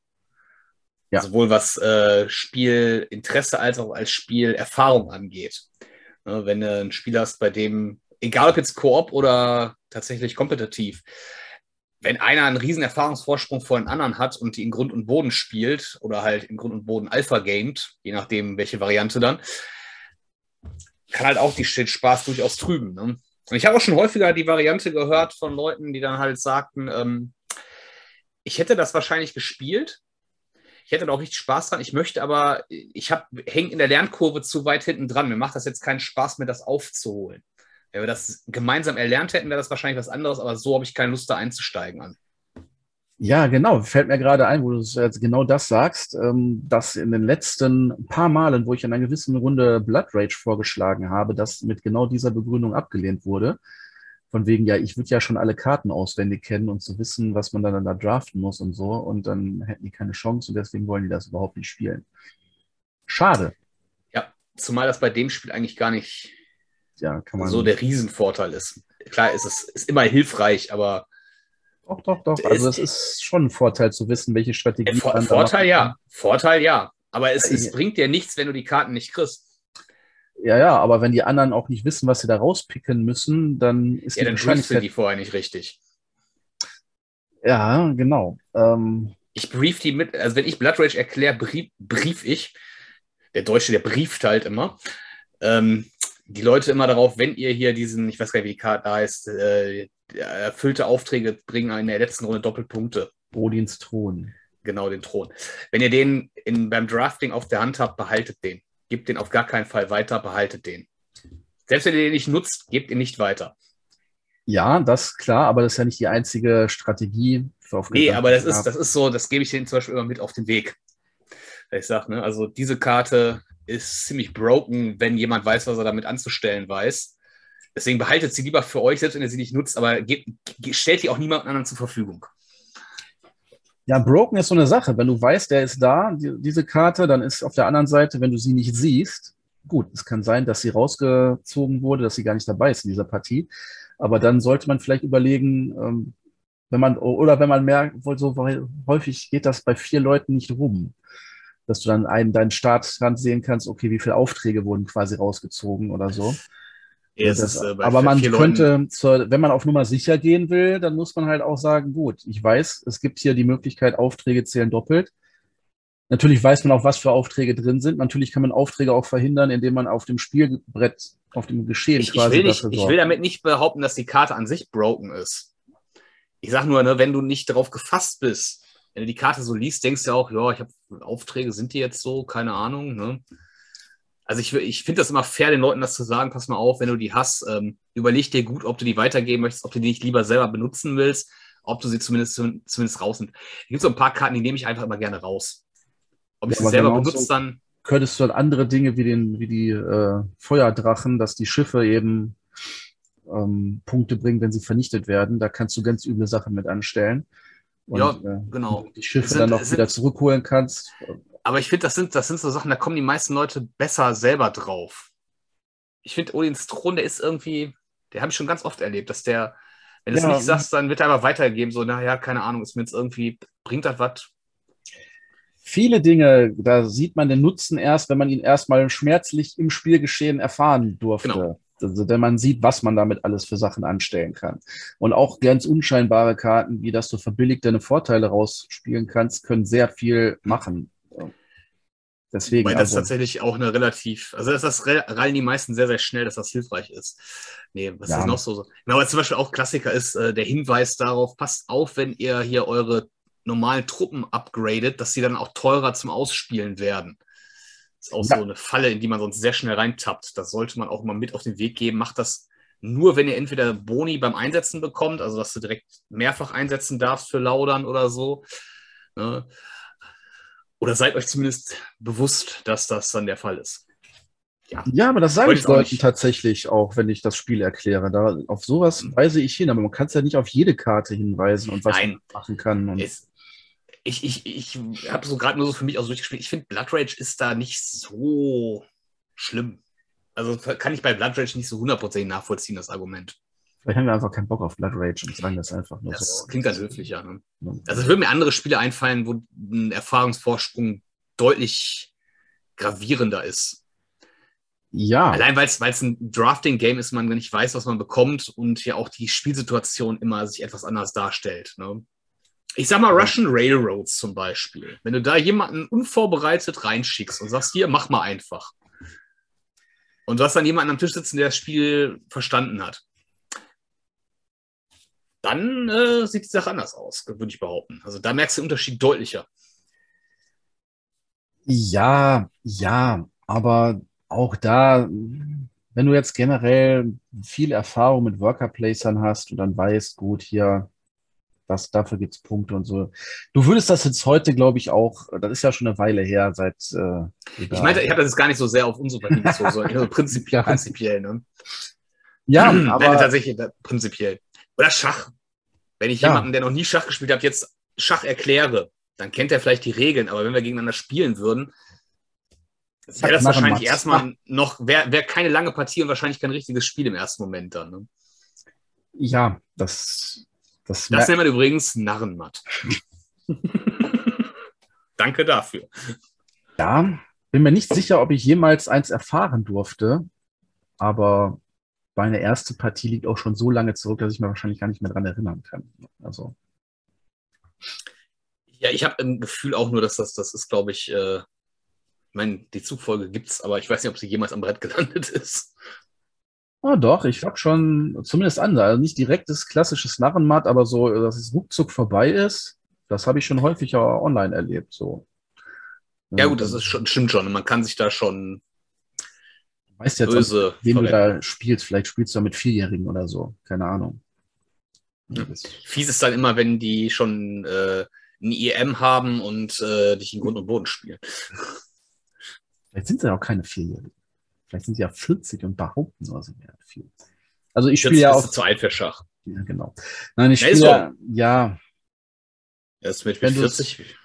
Ja. Sowohl was äh, Spielinteresse als auch als Spielerfahrung angeht. Ne, wenn du ein Spiel hast, bei dem, egal ob jetzt Koop oder tatsächlich kompetitiv, wenn einer einen riesen Erfahrungsvorsprung vor den anderen hat und die in Grund und Boden spielt oder halt in Grund und Boden Alpha gamet, je nachdem welche Variante dann, kann halt auch die Spaß durchaus trüben. Ne? Und ich habe auch schon häufiger die Variante gehört von Leuten, die dann halt sagten, ähm, ich hätte das wahrscheinlich gespielt, ich hätte da auch richtig Spaß dran. Ich möchte aber, ich hänge in der Lernkurve zu weit hinten dran. Mir macht das jetzt keinen Spaß mehr, das aufzuholen. Wenn wir das gemeinsam erlernt hätten, wäre das wahrscheinlich was anderes, aber so habe ich keine Lust, da einzusteigen an. Ja, genau. Fällt mir gerade ein, wo du jetzt genau das sagst, ähm, dass in den letzten paar Malen, wo ich in einer gewissen Runde Blood Rage vorgeschlagen habe, das mit genau dieser Begründung abgelehnt wurde. Von wegen, ja, ich würde ja schon alle Karten auswendig kennen und zu so wissen, was man dann da draften muss und so. Und dann hätten die keine Chance und deswegen wollen die das überhaupt nicht spielen. Schade. Ja, zumal das bei dem Spiel eigentlich gar nicht ja, kann man so der Riesenvorteil ist. Klar, ist es ist immer hilfreich, aber. Doch, doch, doch. Also, es ist schon ein Vorteil zu wissen, welche Strategie. Vor, Vorteil ja. Vorteil ja. Aber es, es bringt dir nichts, wenn du die Karten nicht kriegst. Ja, ja, aber wenn die anderen auch nicht wissen, was sie da rauspicken müssen, dann ist ja, die dann Wahrscheinlichkeit... die vorher nicht richtig. Ja, genau. Ähm... Ich brief die mit, also wenn ich Blood Rage erkläre, brief, brief ich, der Deutsche, der brieft halt immer, ähm, die Leute immer darauf, wenn ihr hier diesen, ich weiß gar nicht, wie die Karte heißt, äh, erfüllte Aufträge bringen in der letzten Runde Doppelpunkte. Odins Thron. Genau, den Thron. Wenn ihr den in, beim Drafting auf der Hand habt, behaltet den gebt den auf gar keinen Fall weiter, behaltet den. Selbst wenn ihr den nicht nutzt, gebt ihn nicht weiter. Ja, das ist klar, aber das ist ja nicht die einzige Strategie. Für auf nee, aber das ist, das ist so, das gebe ich denen zum Beispiel immer mit auf den Weg. Ich sage, ne, also diese Karte ist ziemlich broken, wenn jemand weiß, was er damit anzustellen weiß. Deswegen behaltet sie lieber für euch, selbst wenn ihr sie nicht nutzt, aber gebt, stellt die auch niemand anderen zur Verfügung. Ja, Broken ist so eine Sache. Wenn du weißt, der ist da, die, diese Karte, dann ist auf der anderen Seite, wenn du sie nicht siehst, gut, es kann sein, dass sie rausgezogen wurde, dass sie gar nicht dabei ist in dieser Partie. Aber dann sollte man vielleicht überlegen, ähm, wenn man, oder wenn man merkt, so häufig geht das bei vier Leuten nicht rum, dass du dann einen, deinen Startrand sehen kannst, okay, wie viele Aufträge wurden quasi rausgezogen oder so. Ja, das, äh, aber man könnte, zur, wenn man auf Nummer sicher gehen will, dann muss man halt auch sagen, gut, ich weiß, es gibt hier die Möglichkeit, Aufträge zählen doppelt. Natürlich weiß man auch, was für Aufträge drin sind. Natürlich kann man Aufträge auch verhindern, indem man auf dem Spielbrett, auf dem Geschehen ich, quasi. Ich will, nicht, ich will damit nicht behaupten, dass die Karte an sich broken ist. Ich sage nur, ne, wenn du nicht darauf gefasst bist, wenn du die Karte so liest, denkst du auch, ja, ich habe Aufträge, sind die jetzt so? Keine Ahnung. Ne? Also ich, ich finde das immer fair, den Leuten das zu sagen, pass mal auf, wenn du die hast, ähm, überleg dir gut, ob du die weitergeben möchtest, ob du die nicht lieber selber benutzen willst, ob du sie zumindest, zumindest rausnimmst. Es gibt so ein paar Karten, die nehme ich einfach immer gerne raus. Ob ich ja, sie selber genau benutze, so dann. Könntest du dann andere Dinge wie, den, wie die äh, Feuerdrachen, dass die Schiffe eben ähm, Punkte bringen, wenn sie vernichtet werden. Da kannst du ganz üble Sachen mit anstellen. Und, ja, äh, genau. Die Schiffe sind, dann auch wieder zurückholen kannst. Aber ich finde, das sind, das sind so Sachen, da kommen die meisten Leute besser selber drauf. Ich finde, Odins Thron, der ist irgendwie, der habe ich schon ganz oft erlebt, dass der, wenn du ja, es nicht sagst, dann wird er einfach weitergegeben, so, naja, keine Ahnung, ist mir jetzt irgendwie, bringt das was? Viele Dinge, da sieht man den Nutzen erst, wenn man ihn erstmal schmerzlich im Spielgeschehen erfahren durfte. Genau. Also, wenn man sieht, was man damit alles für Sachen anstellen kann. Und auch ganz unscheinbare Karten, wie dass du verbilligt deine Vorteile rausspielen kannst, können sehr viel machen. Deswegen. Weil das also, tatsächlich auch eine relativ, also das, das rallen die meisten sehr, sehr schnell, dass das hilfreich ist. Nee, was ja. ist noch so? Genau, was zum Beispiel auch Klassiker ist, äh, der Hinweis darauf, passt auf, wenn ihr hier eure normalen Truppen upgradet, dass sie dann auch teurer zum Ausspielen werden. ist auch ja. so eine Falle, in die man sonst sehr schnell reintappt. Das sollte man auch mal mit auf den Weg geben. Macht das nur, wenn ihr entweder Boni beim Einsetzen bekommt, also dass du direkt mehrfach einsetzen darfst für Laudern oder so. Ne? Oder seid euch zumindest bewusst, dass das dann der Fall ist. Ja, ja aber das sage ich Leuten tatsächlich auch, wenn ich das Spiel erkläre. Da, auf sowas mhm. weise ich hin, aber man kann es ja nicht auf jede Karte hinweisen und was Nein. man machen kann. Es, ich, ich, ich habe so gerade nur so für mich auch so durchgespielt. Ich finde, Blood Rage ist da nicht so schlimm. Also kann ich bei Blood Rage nicht so hundertprozentig nachvollziehen, das Argument. Vielleicht haben wir einfach keinen Bock auf Blood Rage und sagen das einfach nur das so. klingt ganz höflich, ja. Ne? Also es würden mir andere Spiele einfallen, wo ein Erfahrungsvorsprung deutlich gravierender ist. Ja. Allein weil es ein Drafting-Game ist, man nicht weiß, was man bekommt und ja auch die Spielsituation immer sich etwas anders darstellt. Ne? Ich sag mal Russian Railroads zum Beispiel. Wenn du da jemanden unvorbereitet reinschickst und sagst, hier, mach mal einfach. Und du hast dann jemanden am Tisch sitzen, der das Spiel verstanden hat. Dann äh, sieht die Sache anders aus, würde ich behaupten. Also da merkst du den Unterschied deutlicher. Ja, ja, aber auch da, wenn du jetzt generell viel Erfahrung mit Worker Placern hast und dann weißt, gut, hier, das, dafür gibt es Punkte und so. Du würdest das jetzt heute, glaube ich, auch, das ist ja schon eine Weile her, seit. Äh, ich meinte, ich habe das jetzt gar nicht so sehr auf Unsympathie bezogen, sondern also prinzipiell, prinzipiell, ne? Ja, aber. Nein, tatsächlich, prinzipiell. Oder Schach. Wenn ich ja. jemanden, der noch nie Schach gespielt hat, jetzt Schach erkläre, dann kennt er vielleicht die Regeln, aber wenn wir gegeneinander spielen würden, wäre das wahrscheinlich erstmal noch, wäre wär keine lange Partie und wahrscheinlich kein richtiges Spiel im ersten Moment dann. Ne? Ja, das das, das nennt man übrigens Narrenmatt. Danke dafür. Ja, bin mir nicht sicher, ob ich jemals eins erfahren durfte, aber meine erste Partie liegt auch schon so lange zurück, dass ich mir wahrscheinlich gar nicht mehr daran erinnern kann. Also. Ja, ich habe ein Gefühl auch nur, dass das, das ist, glaube ich, äh, ich meine, die Zugfolge gibt es, aber ich weiß nicht, ob sie jemals am Brett gelandet ist. Ah, doch, ich habe schon zumindest an, also nicht direktes klassisches Narrenmatt, aber so, dass es ruckzuck vorbei ist, das habe ich schon häufiger online erlebt. So. Ja, gut, das ist schon, stimmt schon. Man kann sich da schon. Weißt jetzt, böse wen du da spielst. Vielleicht spielst du da mit Vierjährigen oder so. Keine Ahnung. Ja. Fies ist dann immer, wenn die schon äh, ein IM haben und äh, dich in Grund und Boden spielen. Vielleicht sind sie ja auch keine Vierjährigen. Vielleicht sind sie ja 40 und behaupten nur, sie wären viel. Also ich spiele ja auch. zu alt für Schach. Ja, genau. Nein, ich spiele ja, ja. Erst mit 40.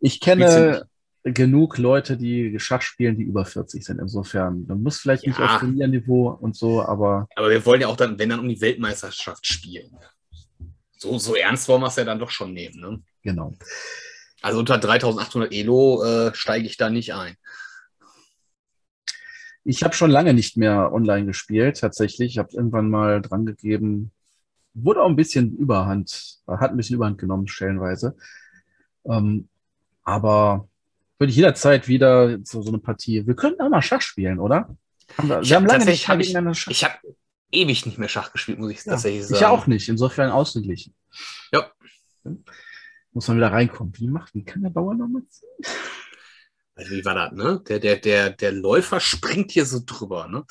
Ich kenne genug Leute, die Schach spielen, die über 40 sind. Insofern, man muss vielleicht ja. nicht auf Turnierniveau und so, aber. Aber wir wollen ja auch dann, wenn dann um die Weltmeisterschaft spielen. So, so ernst wollen wir es ja dann doch schon nehmen, ne? Genau. Also unter 3800 Elo äh, steige ich da nicht ein. Ich habe schon lange nicht mehr online gespielt, tatsächlich. Ich habe irgendwann mal dran gegeben, wurde auch ein bisschen Überhand, hat ein bisschen Überhand genommen, stellenweise. Ähm, aber würde ich jederzeit wieder so, so eine Partie. Wir könnten auch mal Schach spielen, oder? Haben wir, wir haben lange nicht hab ich, Schach. Ich habe ewig nicht mehr Schach gespielt, muss ich ja, tatsächlich sagen. Ich auch nicht, insofern ausgeglichen. Ja. Muss man wieder reinkommen. Wie macht, wie kann der Bauer nochmal ziehen? Also wie war das, ne? Der, der, der, der Läufer springt hier so drüber, ne?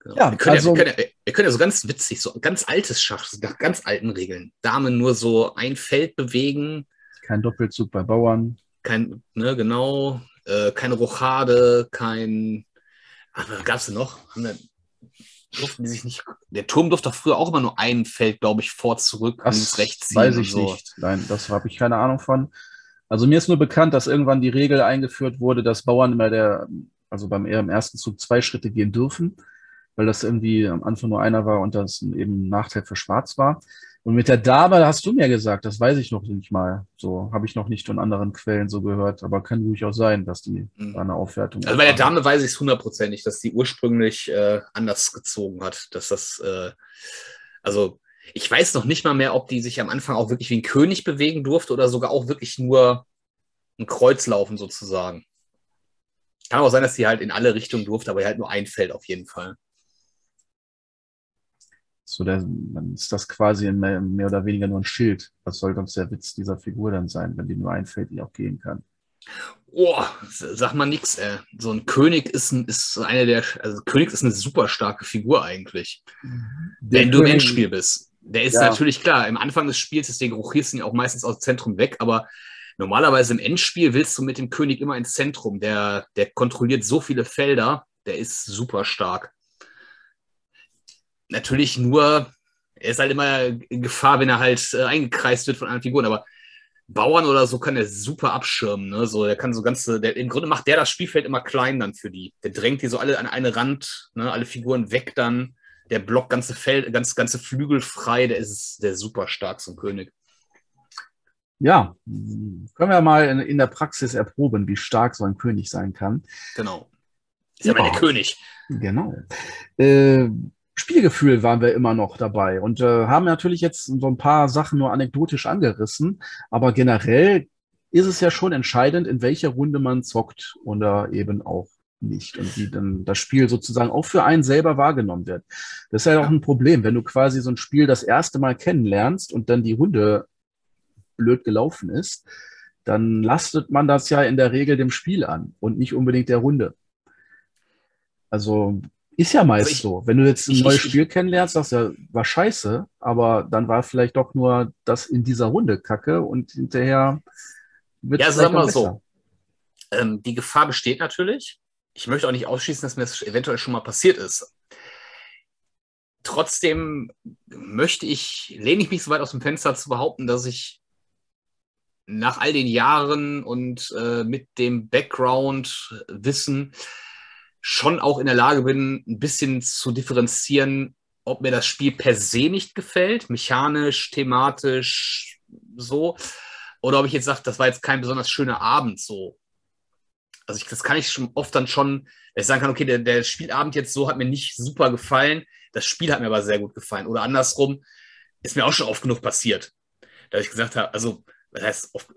Genau. Ja, wir, können also, ja, wir, können ja, wir können ja so ganz witzig, so ganz altes Schach, nach ganz alten Regeln. Damen nur so ein Feld bewegen. Kein Doppelzug bei Bauern. Kein, ne, genau. Äh, keine Rochade, kein. Ach, was gab es denn noch? Durften die sich nicht. Der Turm durfte früher auch immer nur ein Feld, glaube ich, vor, zurück, das links, rechts ziehen. Weiß ich so. nicht. Nein, das habe ich keine Ahnung von. Also mir ist nur bekannt, dass irgendwann die Regel eingeführt wurde, dass Bauern immer der, also beim eher im ersten Zug zwei Schritte gehen dürfen, weil das irgendwie am Anfang nur einer war und das eben ein Nachteil für Schwarz war. Und mit der Dame hast du mir gesagt, das weiß ich noch nicht mal. So habe ich noch nicht von anderen Quellen so gehört, aber kann durchaus sein, dass die mhm. eine Aufwertung. Also bei der Dame weiß ich es hundertprozentig, dass die ursprünglich äh, anders gezogen hat, dass das, äh, also ich weiß noch nicht mal mehr, ob die sich am Anfang auch wirklich wie ein König bewegen durfte oder sogar auch wirklich nur ein Kreuz laufen sozusagen. Kann auch sein, dass sie halt in alle Richtungen durfte, aber halt nur ein Feld auf jeden Fall. So, der, dann ist das quasi mehr, mehr, oder weniger nur ein Schild. Was soll sonst der Witz dieser Figur dann sein, wenn die nur ein Feld die auch gehen kann? Oh, sag mal nix, ey. So ein König ist, ein, ist eine der, also König ist eine super starke Figur eigentlich. Der wenn König, du im Endspiel bist. Der ist ja. natürlich klar, im Anfang des Spiels, deswegen rotierst du ihn auch meistens aus dem Zentrum weg, aber normalerweise im Endspiel willst du mit dem König immer ins Zentrum. Der, der kontrolliert so viele Felder, der ist super stark. Natürlich nur, er ist halt immer in Gefahr, wenn er halt äh, eingekreist wird von anderen Figuren, aber Bauern oder so kann er super abschirmen. Ne? So, der kann so ganze, der, im Grunde macht der das Spielfeld immer klein dann für die. Der drängt die so alle an eine Rand, ne? alle Figuren weg dann. Der blockt ganze Feld, ganz, ganze Flügel frei. Der ist der super stark, so ein König. Ja, können wir mal in, in der Praxis erproben, wie stark so ein König sein kann. Genau. Ist ja, ja der König. Genau. Äh, Spielgefühl waren wir immer noch dabei und äh, haben natürlich jetzt so ein paar Sachen nur anekdotisch angerissen, aber generell ist es ja schon entscheidend, in welcher Runde man zockt oder eben auch nicht und wie dann das Spiel sozusagen auch für einen selber wahrgenommen wird. Das ist ja auch ein Problem, wenn du quasi so ein Spiel das erste Mal kennenlernst und dann die Runde blöd gelaufen ist, dann lastet man das ja in der Regel dem Spiel an und nicht unbedingt der Runde. Also ist ja meist also ich, so. Wenn du jetzt ein ich, neues ich, Spiel kennenlernst, sagst du ja, war scheiße, aber dann war vielleicht doch nur das in dieser Runde kacke und hinterher wird es. Ja, sagen wir mal so. Ähm, die Gefahr besteht natürlich. Ich möchte auch nicht ausschließen, dass mir das eventuell schon mal passiert ist. Trotzdem möchte ich, lehne ich mich so weit aus dem Fenster zu behaupten, dass ich nach all den Jahren und äh, mit dem Background-Wissen schon auch in der Lage bin, ein bisschen zu differenzieren, ob mir das Spiel per se nicht gefällt, mechanisch, thematisch, so, oder ob ich jetzt sage, das war jetzt kein besonders schöner Abend, so. Also ich, das kann ich schon oft dann schon, dass ich sagen kann, okay, der, der Spielabend jetzt so hat mir nicht super gefallen, das Spiel hat mir aber sehr gut gefallen. Oder andersrum, ist mir auch schon oft genug passiert. Da ich gesagt habe, also, das heißt, oft,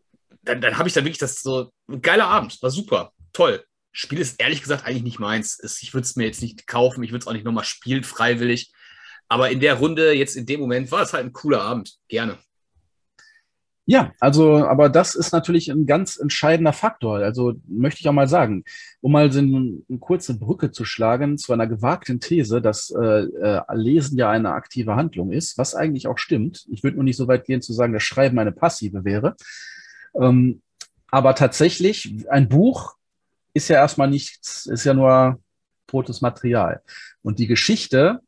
dann, dann habe ich da wirklich das so, geiler Abend, war super, toll. Spiel ist ehrlich gesagt eigentlich nicht meins. Ich würde es mir jetzt nicht kaufen, ich würde es auch nicht nochmal spielen, freiwillig. Aber in der Runde, jetzt in dem Moment, war es halt ein cooler Abend. Gerne. Ja, also, aber das ist natürlich ein ganz entscheidender Faktor. Also möchte ich auch mal sagen, um mal so eine, eine kurze Brücke zu schlagen zu einer gewagten These, dass äh, äh, Lesen ja eine aktive Handlung ist, was eigentlich auch stimmt. Ich würde nur nicht so weit gehen zu sagen, dass Schreiben eine passive wäre. Ähm, aber tatsächlich, ein Buch ist ja erstmal nichts, ist ja nur totes Material. Und die Geschichte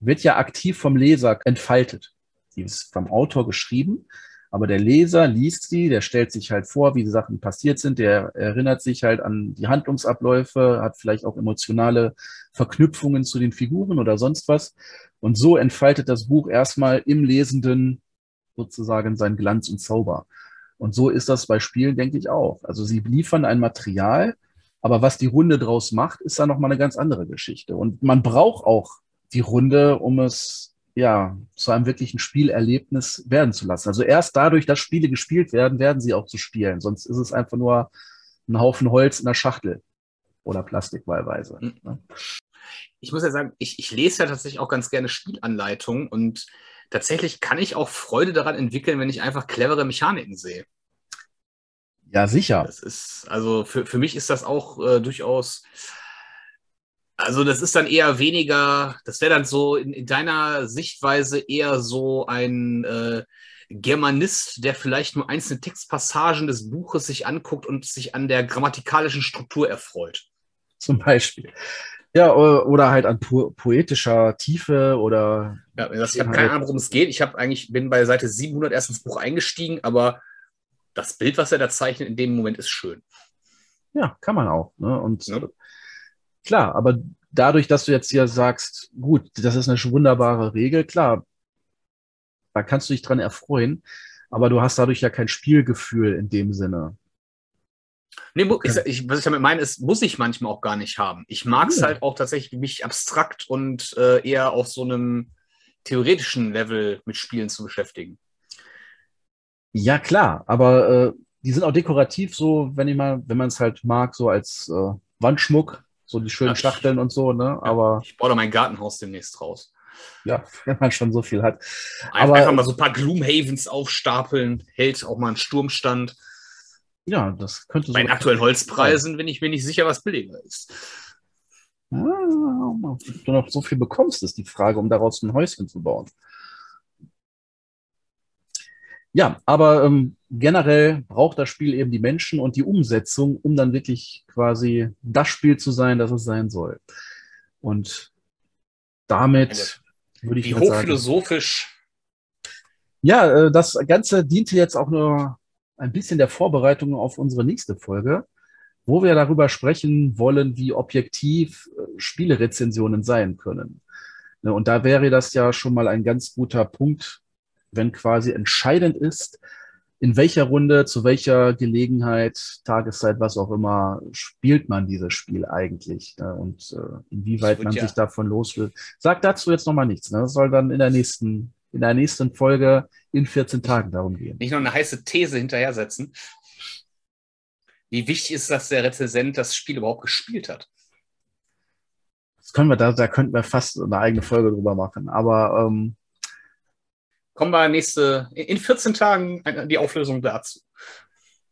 wird ja aktiv vom Leser entfaltet. Die ist vom Autor geschrieben, aber der Leser liest sie, der stellt sich halt vor, wie die Sachen passiert sind, der erinnert sich halt an die Handlungsabläufe, hat vielleicht auch emotionale Verknüpfungen zu den Figuren oder sonst was. Und so entfaltet das Buch erstmal im Lesenden sozusagen seinen Glanz und Zauber. Und so ist das bei Spielen, denke ich, auch. Also sie liefern ein Material, aber was die Runde draus macht, ist dann nochmal eine ganz andere Geschichte. Und man braucht auch die Runde, um es ja zu einem wirklichen Spielerlebnis werden zu lassen. Also erst dadurch, dass Spiele gespielt werden, werden sie auch zu spielen. Sonst ist es einfach nur ein Haufen Holz in der Schachtel oder Plastik wahlweise. Mhm. Ne? Ich muss ja sagen, ich, ich lese ja tatsächlich auch ganz gerne Spielanleitungen und tatsächlich kann ich auch Freude daran entwickeln, wenn ich einfach clevere Mechaniken sehe. Ja, sicher. Das ist, also für, für mich ist das auch äh, durchaus, also das ist dann eher weniger, das wäre dann so in, in, deiner Sichtweise eher so ein äh, Germanist, der vielleicht nur einzelne Textpassagen des Buches sich anguckt und sich an der grammatikalischen Struktur erfreut. Zum Beispiel. Ja, oder halt an po poetischer Tiefe oder. Ja, ich habe keine Ahnung, worum es geht. Ich habe eigentlich, bin bei Seite 700 erst ins Buch eingestiegen, aber das Bild, was er da zeichnet, in dem Moment ist schön. Ja, kann man auch. Ne? Und ja. klar, aber dadurch, dass du jetzt hier sagst, gut, das ist eine wunderbare Regel, klar, da kannst du dich dran erfreuen, aber du hast dadurch ja kein Spielgefühl in dem Sinne. Nee, ich, ich, was ich damit meine, ist, muss ich manchmal auch gar nicht haben. Ich mag es ja. halt auch tatsächlich, mich abstrakt und äh, eher auf so einem theoretischen Level mit Spielen zu beschäftigen. Ja, klar, aber äh, die sind auch dekorativ so, wenn ich mal, wenn man es halt mag, so als äh, Wandschmuck, so die schönen ja, Schachteln und so, ne? Aber ich baue da mein Gartenhaus demnächst raus. Ja, wenn man schon so viel hat. Einfach, aber, mal so ein paar Gloomhavens aufstapeln, hält auch mal einen Sturmstand. Ja, das könnte Bei den aktuellen Holzpreisen bin ich mir nicht sicher, was billiger ist. Ja, ob du noch so viel bekommst, ist die Frage, um daraus ein Häuschen zu bauen. Ja, aber ähm, generell braucht das Spiel eben die Menschen und die Umsetzung, um dann wirklich quasi das Spiel zu sein, das es sein soll. Und damit würde ich Wie hochphilosophisch. Ja, äh, das Ganze diente jetzt auch nur ein bisschen der Vorbereitung auf unsere nächste Folge, wo wir darüber sprechen wollen, wie objektiv äh, Spielerezensionen sein können. Ne, und da wäre das ja schon mal ein ganz guter Punkt, wenn quasi entscheidend ist, in welcher Runde, zu welcher Gelegenheit, Tageszeit, was auch immer, spielt man dieses Spiel eigentlich ne? und äh, inwieweit man ja. sich davon los will. Sag dazu jetzt nochmal nichts. Ne? Das soll dann in der nächsten, in der nächsten Folge in 14 Tagen darum gehen. Nicht noch eine heiße These hinterher setzen. Wie wichtig ist, dass der Rezensent das Spiel überhaupt gespielt hat? Das können wir da, da könnten wir fast eine eigene Folge drüber machen. Aber ähm, kommen wir nächste, in 14 Tagen die Auflösung dazu.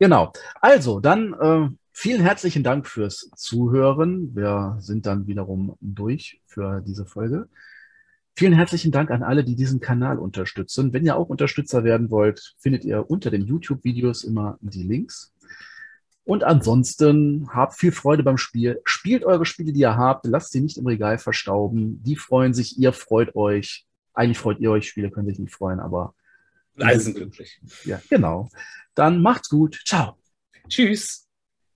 Genau. Also, dann äh, vielen herzlichen Dank fürs Zuhören. Wir sind dann wiederum durch für diese Folge. Vielen herzlichen Dank an alle, die diesen Kanal unterstützen. Wenn ihr auch Unterstützer werden wollt, findet ihr unter den YouTube-Videos immer die Links. Und ansonsten habt viel Freude beim Spiel. Spielt eure Spiele, die ihr habt. Lasst sie nicht im Regal verstauben. Die freuen sich, ihr freut euch. Eigentlich freut ihr euch, Spiele können sich nicht freuen, aber. Alle sind glücklich. Ja, genau. Dann macht's gut. Ciao. Tschüss.